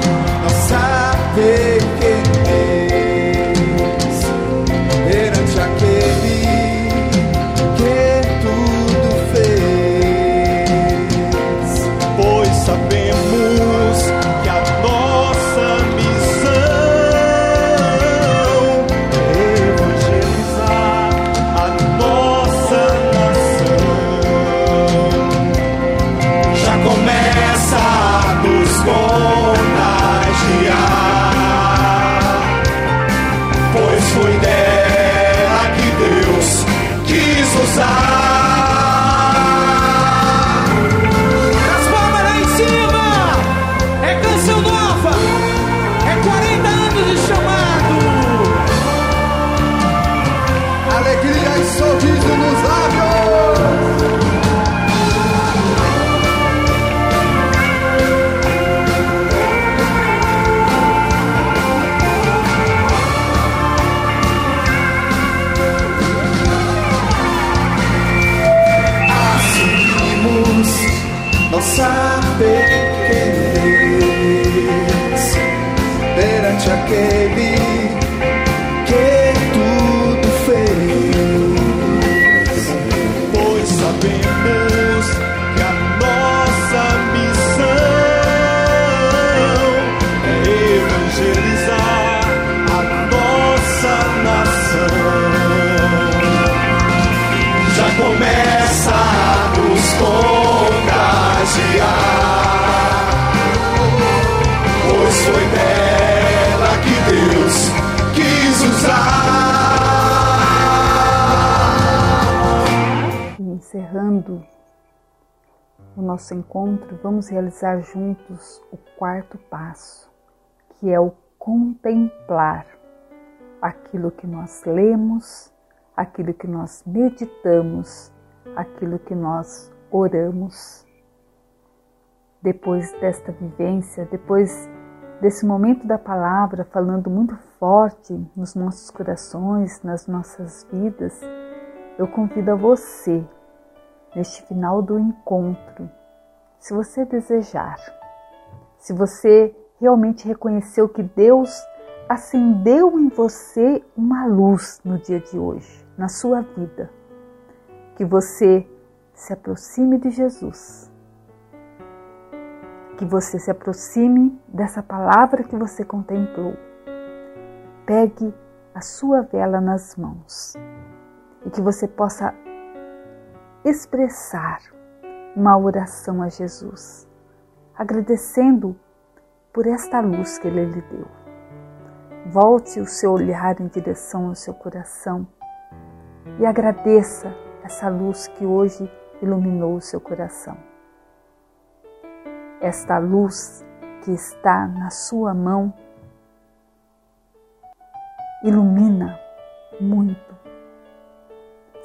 nosso encontro, vamos realizar juntos o quarto passo, que é o contemplar aquilo que nós lemos, aquilo que nós meditamos, aquilo que nós oramos. Depois desta vivência, depois desse momento da palavra falando muito forte nos nossos corações, nas nossas vidas, eu convido a você, neste final do encontro, se você desejar, se você realmente reconheceu que Deus acendeu em você uma luz no dia de hoje, na sua vida, que você se aproxime de Jesus, que você se aproxime dessa palavra que você contemplou. Pegue a sua vela nas mãos e que você possa expressar uma oração a Jesus, agradecendo por esta luz que Ele lhe deu. Volte o seu olhar em direção ao seu coração e agradeça essa luz que hoje iluminou o seu coração. Esta luz que está na sua mão ilumina muito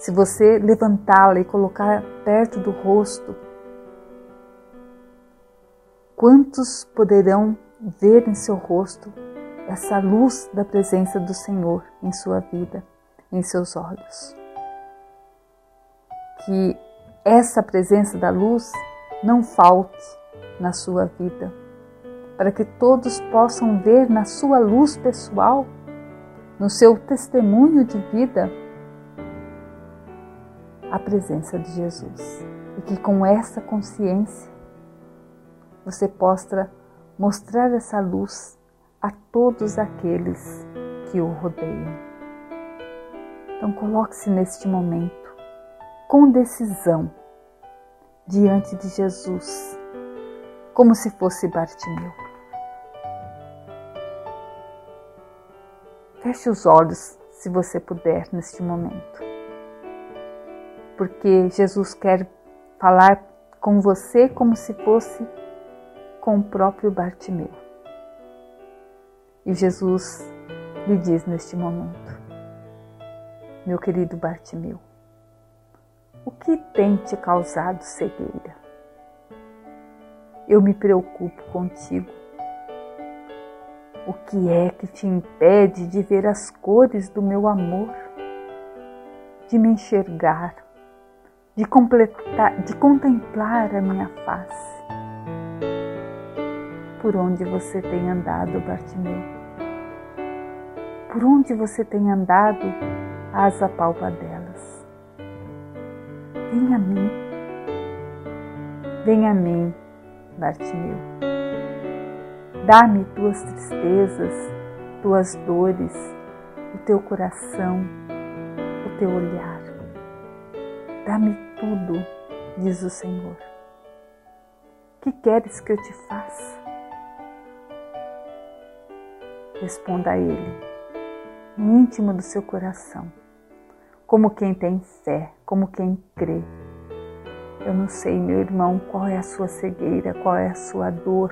se você levantá-la e colocar perto do rosto, quantos poderão ver em seu rosto essa luz da presença do Senhor em sua vida, em seus olhos? Que essa presença da luz não falte na sua vida, para que todos possam ver na sua luz pessoal, no seu testemunho de vida, a presença de Jesus e que com essa consciência você possa mostrar essa luz a todos aqueles que o rodeiam. Então coloque-se neste momento com decisão diante de Jesus, como se fosse Bartimeu. Feche os olhos se você puder neste momento porque Jesus quer falar com você como se fosse com o próprio Bartimeu. E Jesus lhe diz neste momento: Meu querido Bartimeu, o que tem te causado cegueira? Eu me preocupo contigo. O que é que te impede de ver as cores do meu amor, de me enxergar, de, completar, de contemplar a minha face. Por onde você tem andado, Bartimeu? Por onde você tem andado às apalpadelas? Vem a mim, vem a mim, Bartimeu. Dá-me tuas tristezas, tuas dores, o teu coração, o teu olhar. Dá-me tudo, diz o Senhor. Que queres que eu te faça? Responda a Ele, no íntimo do seu coração, como quem tem fé, como quem crê. Eu não sei, meu irmão, qual é a sua cegueira, qual é a sua dor,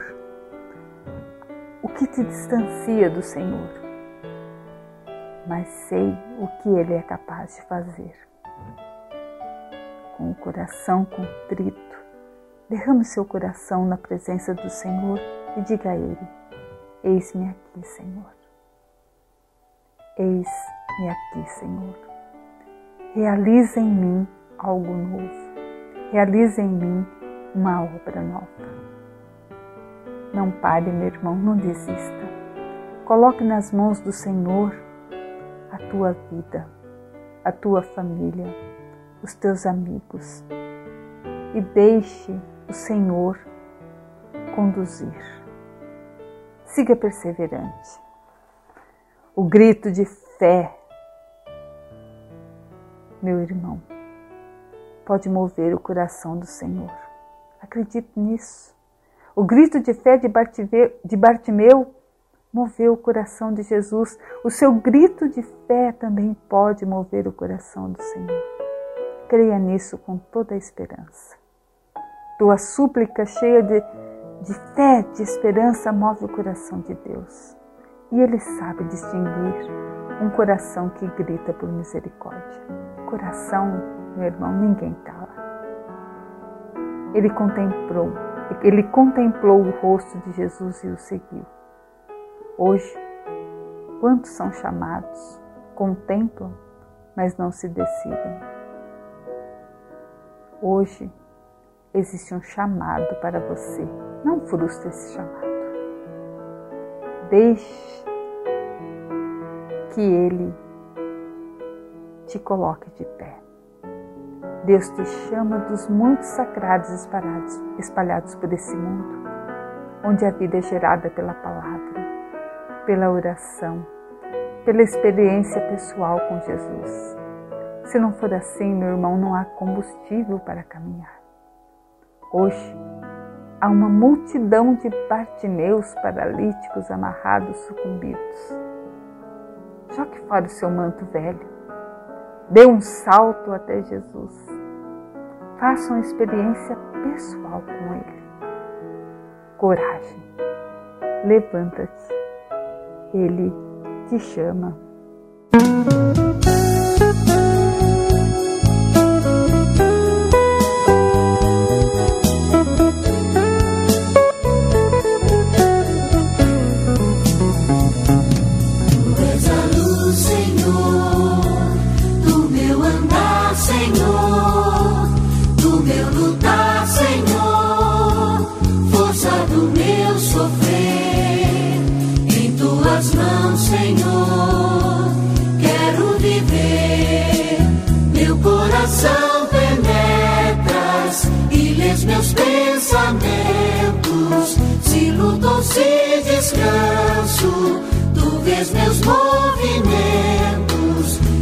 o que te distancia do Senhor, mas sei o que Ele é capaz de fazer com o coração contrito, derrame seu coração na presença do Senhor e diga a Ele: Eis-me aqui, Senhor. Eis-me aqui, Senhor. Realiza em mim algo novo. Realiza em mim uma obra nova. Não pare, meu irmão, não desista. Coloque nas mãos do Senhor a tua vida, a tua família, os teus amigos e deixe o Senhor conduzir. Siga perseverante. O grito de fé, meu irmão, pode mover o coração do Senhor. Acredite nisso. O grito de fé de Bartimeu moveu o coração de Jesus. O seu grito de fé também pode mover o coração do Senhor. Creia nisso com toda a esperança. Tua súplica cheia de, de fé, de esperança, move o coração de Deus. E Ele sabe distinguir um coração que grita por misericórdia. Coração, meu irmão, ninguém cala. Ele contemplou, ele contemplou o rosto de Jesus e o seguiu. Hoje, quantos são chamados, contemplam, mas não se decidem. Hoje existe um chamado para você. Não frustre esse chamado. Deixe que Ele te coloque de pé. Deus te chama dos muitos sagrados espalhados, espalhados por esse mundo, onde a vida é gerada pela palavra, pela oração, pela experiência pessoal com Jesus. Se não for assim, meu irmão, não há combustível para caminhar. Hoje, há uma multidão de partimeus paralíticos amarrados, sucumbidos. Jogue fora o seu manto velho. Dê um salto até Jesus. Faça uma experiência pessoal com Ele. Coragem. Levanta-te. Ele te chama. descanso, tu vês meus movimentos,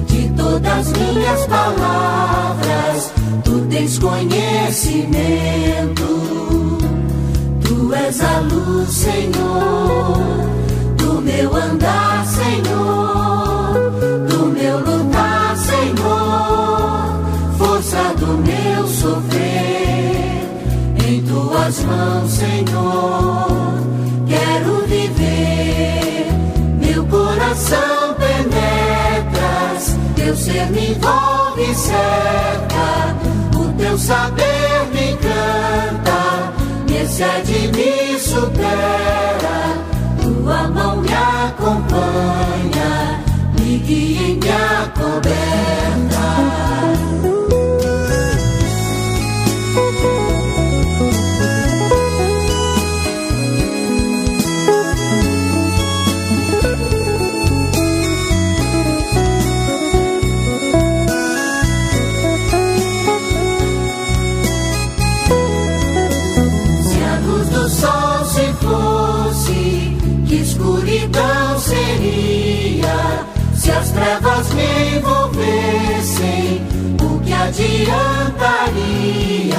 de todas minhas palavras, tu tens conhecimento. Tu és a luz, Senhor, do meu andar, Senhor, do meu lutar, Senhor, força do meu sofrer, em tuas mãos, Senhor ser me envolve e cerca, o teu saber me encanta, me excede, me supera, tua mão me acompanha, me guia e me acoberta. adiantaria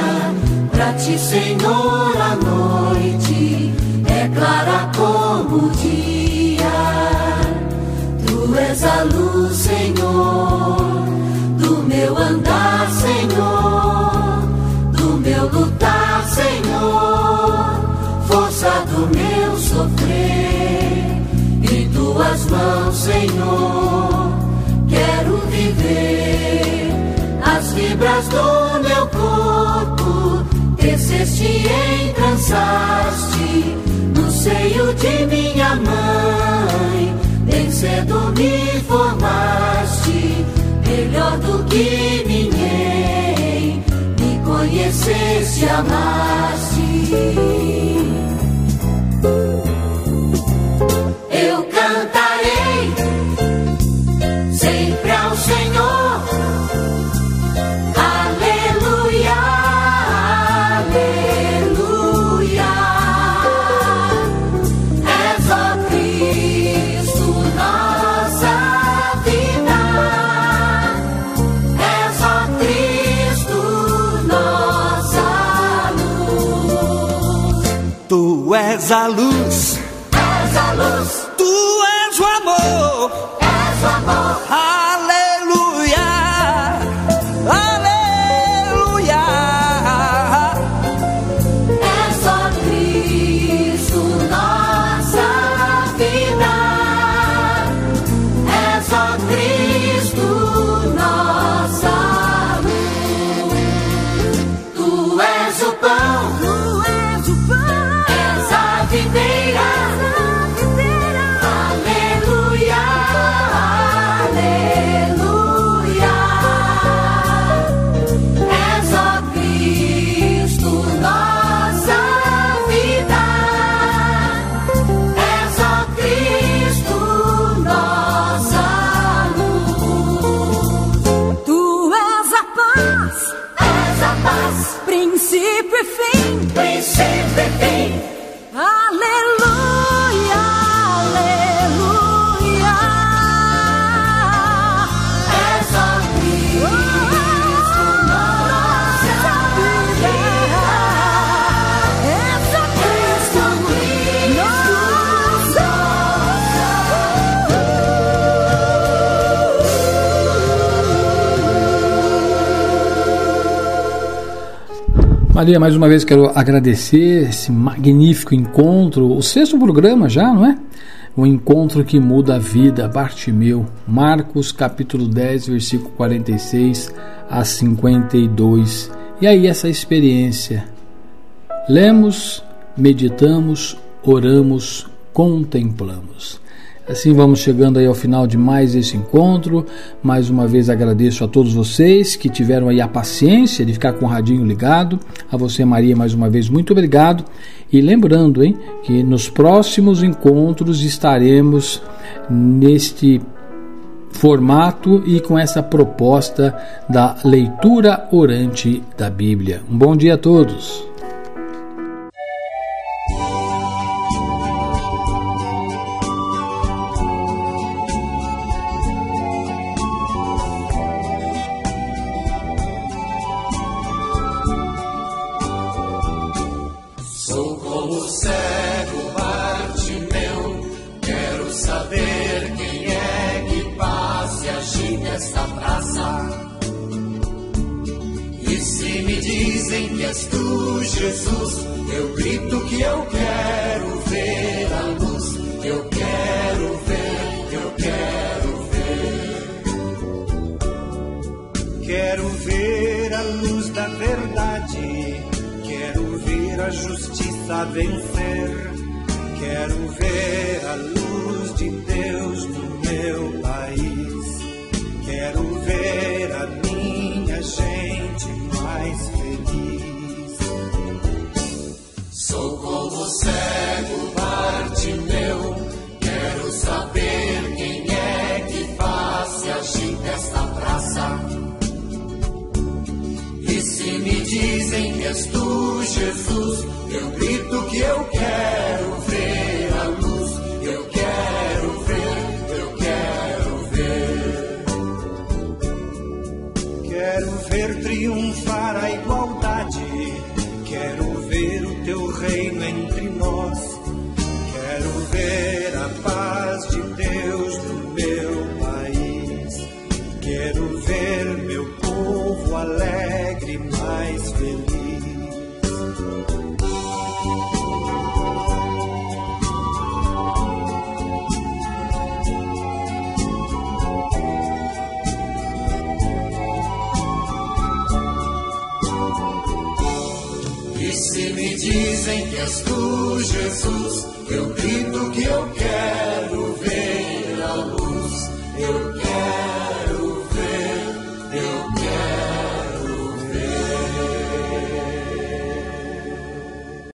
pra ti, Senhor, a noite é clara como o dia. Tu és a luz, Senhor, do meu andar, Senhor, do meu lutar, Senhor, força do meu sofrer. e tuas mãos, Senhor. te entrançaste no seio de minha mãe. Bem cedo me formaste, melhor do que ninguém. Me conheceste, amaste. Aleluia, aleluia. Maria, mais uma vez quero agradecer esse magnífico encontro, o sexto programa já, não é? Um encontro que muda a vida, Bartimeu, Marcos capítulo 10, versículo 46 a 52. E aí essa experiência. Lemos, meditamos, oramos, contemplamos. Assim vamos chegando aí ao final de mais esse encontro. Mais uma vez agradeço a todos vocês que tiveram aí a paciência de ficar com o radinho ligado. A você, Maria, mais uma vez muito obrigado. E lembrando, hein, que nos próximos encontros estaremos neste formato e com essa proposta da leitura orante da Bíblia. Um bom dia a todos.